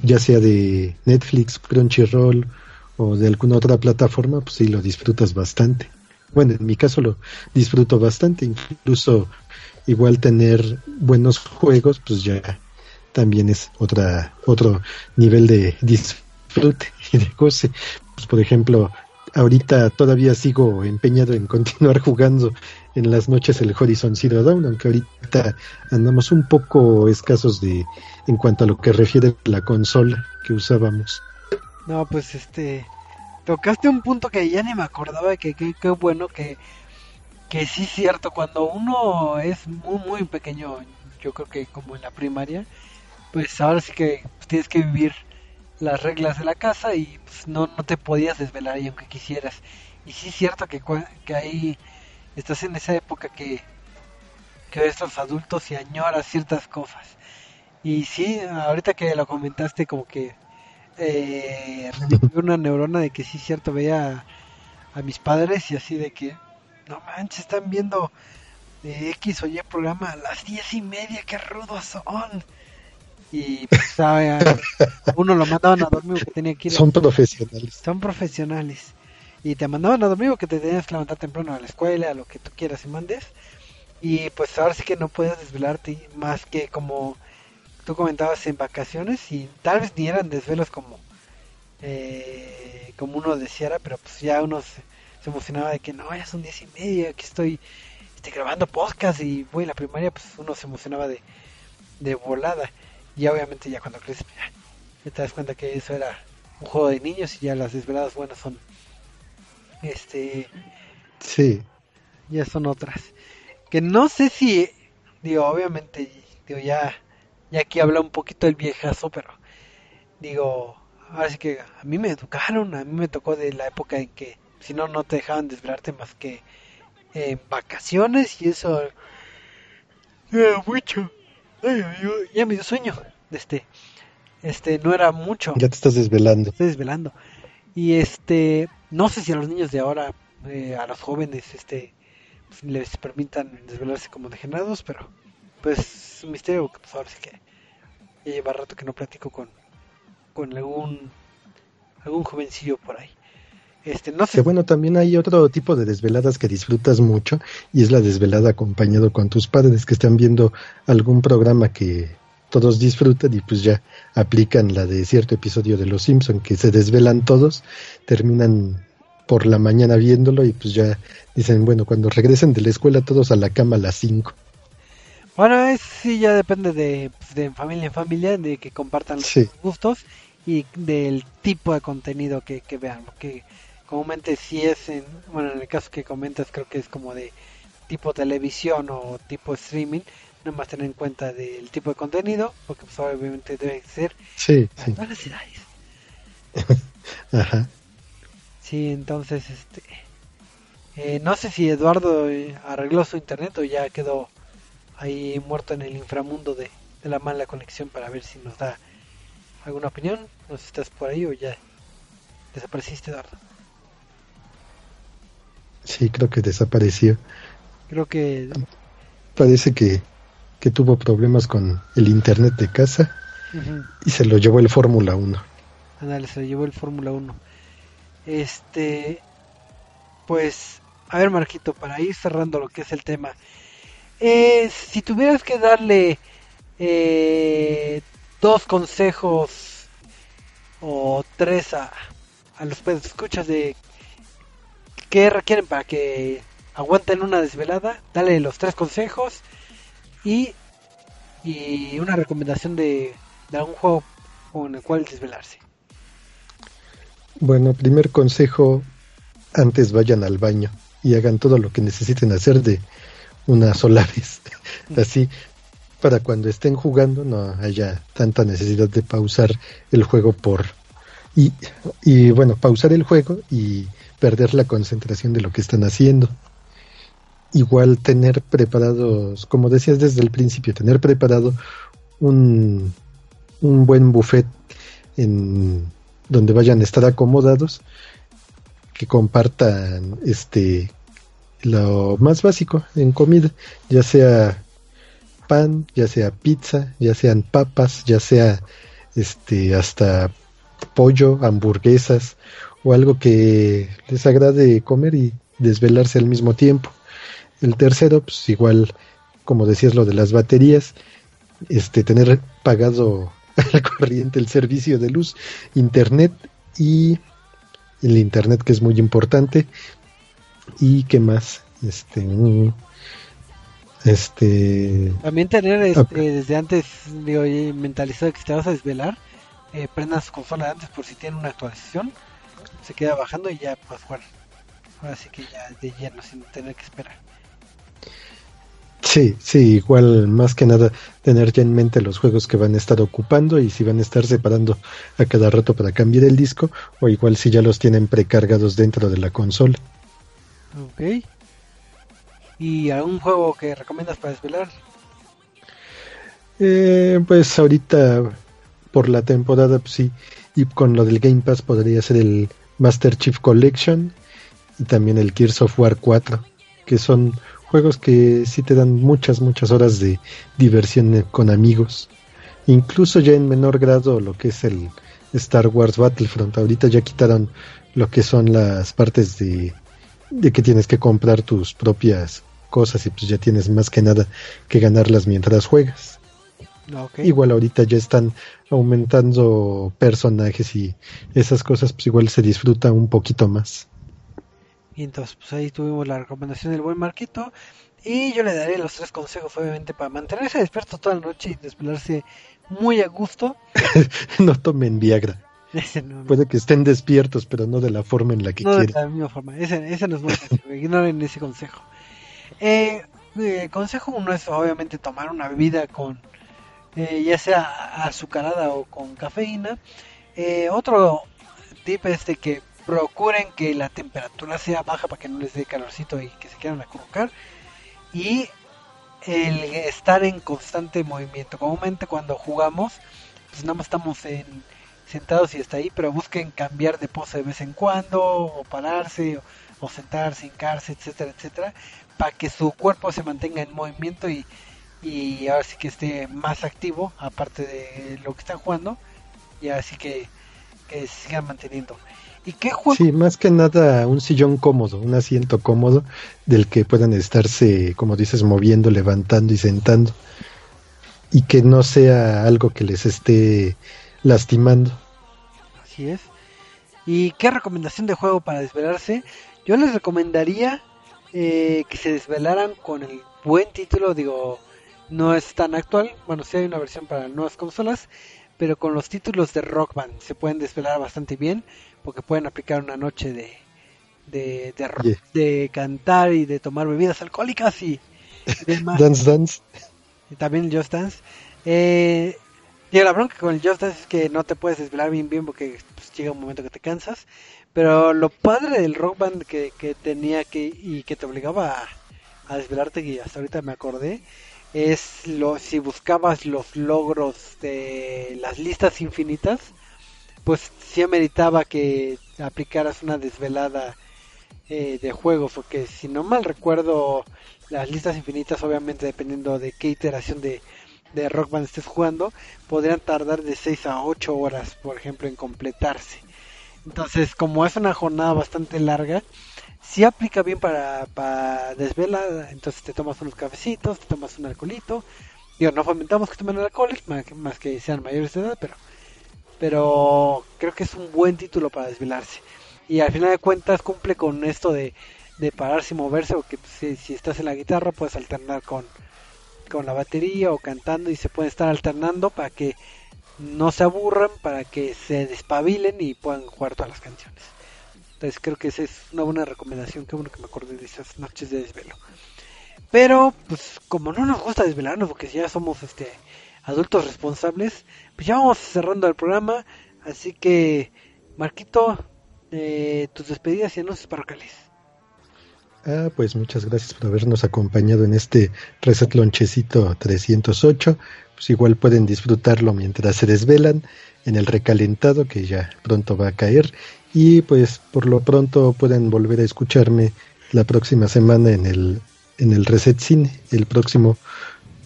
Speaker 3: ya sea de Netflix, Crunchyroll o de alguna otra plataforma, pues sí lo disfrutas bastante. Bueno, en mi caso lo disfruto bastante, incluso igual tener buenos juegos, pues ya también es otra otro nivel de disfrute y de goce. Pues por ejemplo, ahorita todavía sigo empeñado en continuar jugando en las noches el Horizon Zero Dawn, aunque ahorita andamos un poco escasos de en cuanto a lo que refiere la consola que usábamos.
Speaker 1: No, pues este. Tocaste un punto que ya ni me acordaba que qué bueno que. Que sí es cierto, cuando uno es muy, muy pequeño, yo creo que como en la primaria, pues ahora sí que tienes que vivir las reglas de la casa y pues, no, no te podías desvelar ahí aunque quisieras. Y sí es cierto que, que ahí estás en esa época que, que ves los adultos y añoras ciertas cosas. Y sí, ahorita que lo comentaste como que eh, una neurona de que sí cierto veía a, mis padres y así de que no manches están viendo de X o Y programa a las diez y media qué rudos son y pues, uno lo mandaban a dormir que tenía que ir
Speaker 3: son profesionales.
Speaker 1: Son profesionales. Y te mandaban a dormir que te tenías que levantar temprano a la escuela a lo que tú quieras y mandes. Y pues ahora sí que no puedes desvelarte más que como tú comentabas en vacaciones y tal vez ni eran desvelos como eh, como uno deseara, pero pues ya uno se, emocionaba de que no, ya son diez y media, aquí estoy, estoy grabando podcast y voy a la primaria, pues uno se emocionaba de, de volada. Y obviamente ya cuando creces, ya, te das cuenta que eso era un juego de niños y ya las desveladas buenas son, este,
Speaker 3: sí,
Speaker 1: ya son otras. Que no sé si, digo, obviamente, digo, ya y aquí habla un poquito el viejazo, pero digo, así que a mí me educaron, a mí me tocó de la época en que si no, no te dejaban desvelarte más que en vacaciones y eso era mucho. ya me dio sueño. Este, este, no era mucho.
Speaker 3: Ya te estás desvelando.
Speaker 1: Estoy desvelando. Y este, no sé si a los niños de ahora, eh, a los jóvenes, este, les permitan desvelarse como degenerados, pero pues es un misterio que pues ahora sí que ya lleva rato que no platico con, con algún algún jovencillo por ahí. Este, no sé.
Speaker 3: bueno, también hay otro tipo de desveladas que disfrutas mucho y es la desvelada acompañado con tus padres que están viendo algún programa que todos disfrutan y pues ya aplican la de cierto episodio de Los Simpson que se desvelan todos, terminan por la mañana viéndolo y pues ya dicen, bueno, cuando regresen de la escuela todos a la cama a las 5.
Speaker 1: Bueno, es, sí, ya depende de, de familia en familia, de que compartan los gustos y del tipo de contenido que, que vean. Porque comúnmente si es, en, bueno, en el caso que comentas, creo que es como de tipo televisión o tipo streaming, no más tener en cuenta del tipo de contenido, porque pues obviamente debe ser
Speaker 3: sí,
Speaker 1: sí. todas las
Speaker 3: edades. (laughs) Ajá.
Speaker 1: Sí, entonces, este, eh, no sé si Eduardo eh, arregló su internet o ya quedó ahí muerto en el inframundo de, la mala conexión para ver si nos da alguna opinión. No sé si estás por ahí o ya desapareciste, Eduardo.
Speaker 3: Sí, creo que desapareció.
Speaker 1: Creo que...
Speaker 3: Parece que, que tuvo problemas con el internet de casa y se lo llevó el Fórmula 1.
Speaker 1: Ándale, se lo llevó el Fórmula 1. Este... Pues... A ver, Marquito, para ir cerrando lo que es el tema, eh, si tuvieras que darle eh, dos consejos o tres a, a los escuchas de qué requieren para que aguanten una desvelada, dale los tres consejos y, y una recomendación de, de algún juego con el cual desvelarse.
Speaker 3: Bueno, primer consejo, antes vayan al baño y hagan todo lo que necesiten hacer de una sola vez. Así, para cuando estén jugando no haya tanta necesidad de pausar el juego por... Y, y bueno, pausar el juego y perder la concentración de lo que están haciendo. Igual tener preparados, como decías desde el principio, tener preparado un, un buen buffet en donde vayan a estar acomodados, que compartan este lo más básico en comida, ya sea pan, ya sea pizza, ya sean papas, ya sea este hasta pollo, hamburguesas o algo que les agrade comer y desvelarse al mismo tiempo. El tercero, pues igual, como decías lo de las baterías, este tener pagado (laughs) al corriente el servicio de luz, internet y el internet que es muy importante y qué más este este
Speaker 1: También tener este, desde antes, digo, mentalizado que si te vas a desvelar, eh, prendas su consola antes por si tiene una actualización, se queda bajando y ya puedes jugar. Ahora sí que ya de lleno, sin tener que esperar.
Speaker 3: Sí, sí, igual más que nada tener ya en mente los juegos que van a estar ocupando y si van a estar separando a cada rato para cambiar el disco o igual si ya los tienen precargados dentro de la consola.
Speaker 1: Ok. ¿Y algún juego que recomiendas para desvelar?
Speaker 3: Eh, pues ahorita por la temporada pues sí y con lo del Game Pass podría ser el Master Chief Collection y también el Gears of War 4 que son juegos que sí te dan muchas muchas horas de diversión con amigos incluso ya en menor grado lo que es el Star Wars Battlefront ahorita ya quitaron lo que son las partes de de que tienes que comprar tus propias cosas y pues ya tienes más que nada que ganarlas mientras juegas.
Speaker 1: Ok.
Speaker 3: Igual ahorita ya están aumentando personajes y esas cosas pues igual se disfruta un poquito más.
Speaker 1: Y entonces, pues ahí tuvimos la recomendación del buen Marquito. Y yo le daré los tres consejos, obviamente, para mantenerse despierto toda la noche y desvelarse muy a gusto. (laughs)
Speaker 3: no tomen Viagra.
Speaker 1: No, no.
Speaker 3: Puede que estén despiertos, pero no de la forma en la que
Speaker 1: No de
Speaker 3: quieren.
Speaker 1: la misma forma. Ese, ese no es buen consejo. Ignoren ese consejo. Eh, eh, consejo uno es obviamente tomar una bebida con, eh, ya sea azucarada o con cafeína. Eh, otro tip es de que procuren que la temperatura sea baja para que no les dé calorcito y que se quieran acurrucar. Y el estar en constante movimiento. Comúnmente cuando jugamos, pues nada más estamos en, sentados y está ahí, pero busquen cambiar de pose de vez en cuando, o pararse, o, sentarse, hincarse, etcétera, etcétera, para que su cuerpo se mantenga en movimiento y, y ahora sí que esté más activo, aparte de lo que están jugando, y así que, que sigan manteniendo. ¿Y qué juego?
Speaker 3: Sí, más que nada un sillón cómodo, un asiento cómodo del que puedan estarse, como dices, moviendo, levantando y sentando. Y que no sea algo que les esté lastimando.
Speaker 1: Así es. ¿Y qué recomendación de juego para desvelarse? Yo les recomendaría eh, que se desvelaran con el buen título, digo, no es tan actual, bueno, sí hay una versión para nuevas consolas, pero con los títulos de Rock Band se pueden desvelar bastante bien, porque pueden aplicar una noche de, de, de, ro-
Speaker 3: Yeah.
Speaker 1: de cantar y de tomar bebidas alcohólicas y (laughs) demás.
Speaker 3: Dance Dance.
Speaker 1: Y también Just Dance. Eh, digo, la bronca con el Just es que no te puedes desvelar bien bien porque pues, llega un momento que te cansas. Pero lo padre del Rock Band que, que tenía que y que te obligaba a, a desvelarte, y hasta ahorita me acordé, es lo si buscabas los logros de las listas infinitas, pues sí ameritaba que aplicaras una desvelada eh, de juego, porque si no mal recuerdo, las listas infinitas, obviamente dependiendo de qué iteración de, de Rock Band estés jugando, podrían tardar de 6 a 8 horas, por ejemplo, en completarse. Entonces, como es una jornada bastante larga, sí aplica bien para, para entonces te tomas unos cafecitos, te tomas un alcoholito. Digo, no fomentamos que tomen alcohol, más que, más que sean mayores de edad, pero, pero creo que es un buen título para desvelarse. Y al final de cuentas cumple con esto de, de pararse y moverse, porque pues, si, si estás en la guitarra puedes alternar con, con la batería o cantando y se pueden estar alternando para que no se aburran, para que se despabilen y puedan jugar todas las canciones. Entonces creo que esa es una buena recomendación, qué bueno que me acordé de esas noches de desvelo. Pero, pues como no nos gusta desvelarnos, porque ya somos este adultos responsables, pues ya vamos cerrando el programa. Así que, Marquito, eh, tus despedidas y anuncios parroquiales.
Speaker 3: Ah, pues muchas gracias por habernos acompañado en este Reset Lonchecito 308. Pues igual pueden disfrutarlo mientras se desvelan en el recalentado que ya pronto va a caer. Y pues por lo pronto pueden volver a escucharme la próxima semana en el, en el Reset Cine, el próximo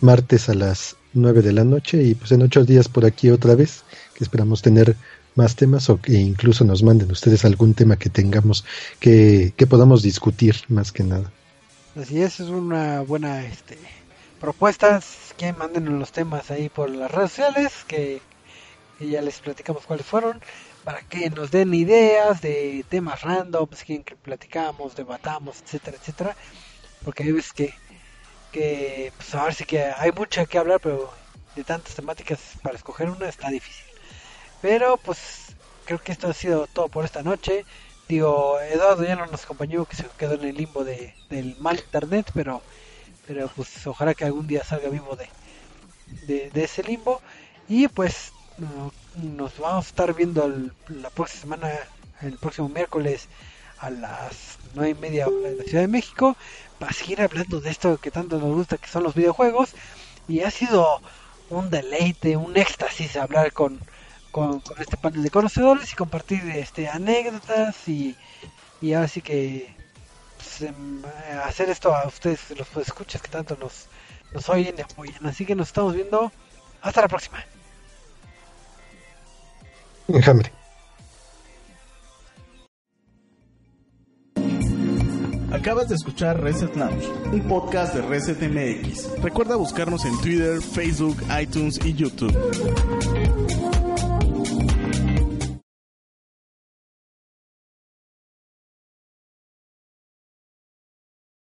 Speaker 3: martes a las 9 de la noche y pues en ocho días por aquí otra vez, que esperamos tener más temas o que incluso nos manden ustedes algún tema que tengamos que, que podamos discutir más que nada.
Speaker 1: Así es, es una buena este, propuesta. Que manden los temas ahí por las redes sociales, que, ya les platicamos cuáles fueron. para que nos den ideas de temas random, si quieren que platicamos, debatamos, etcétera, etcétera. Porque hay veces que, que pues a ver si que hay mucho que hablar, pero de tantas temáticas para escoger una está difícil. Pero pues creo que esto ha sido todo por esta noche. Digo, Eduardo ya no nos acompañó, que se quedó en el limbo de, del mal internet, pero, pero pues ojalá que algún día salga vivo de, de, ese limbo. Y pues no- nos vamos a estar viendo la próxima semana, el próximo miércoles a las nueve y media de la Ciudad de México, para seguir hablando de esto que tanto nos gusta, que son los videojuegos. Y ha sido un deleite, un éxtasis hablar con, con, con este panel de conocedores y compartir este anécdotas y, y ahora sí que pues, em, hacer esto a ustedes, los escuchas que tanto nos, nos oyen y apoyan. Así que nos estamos viendo. Hasta la próxima.
Speaker 3: Enjambre.
Speaker 2: Acabas de escuchar Reset Lounge, un podcast de Reset MX. Recuerda buscarnos en Twitter, Facebook, iTunes y YouTube.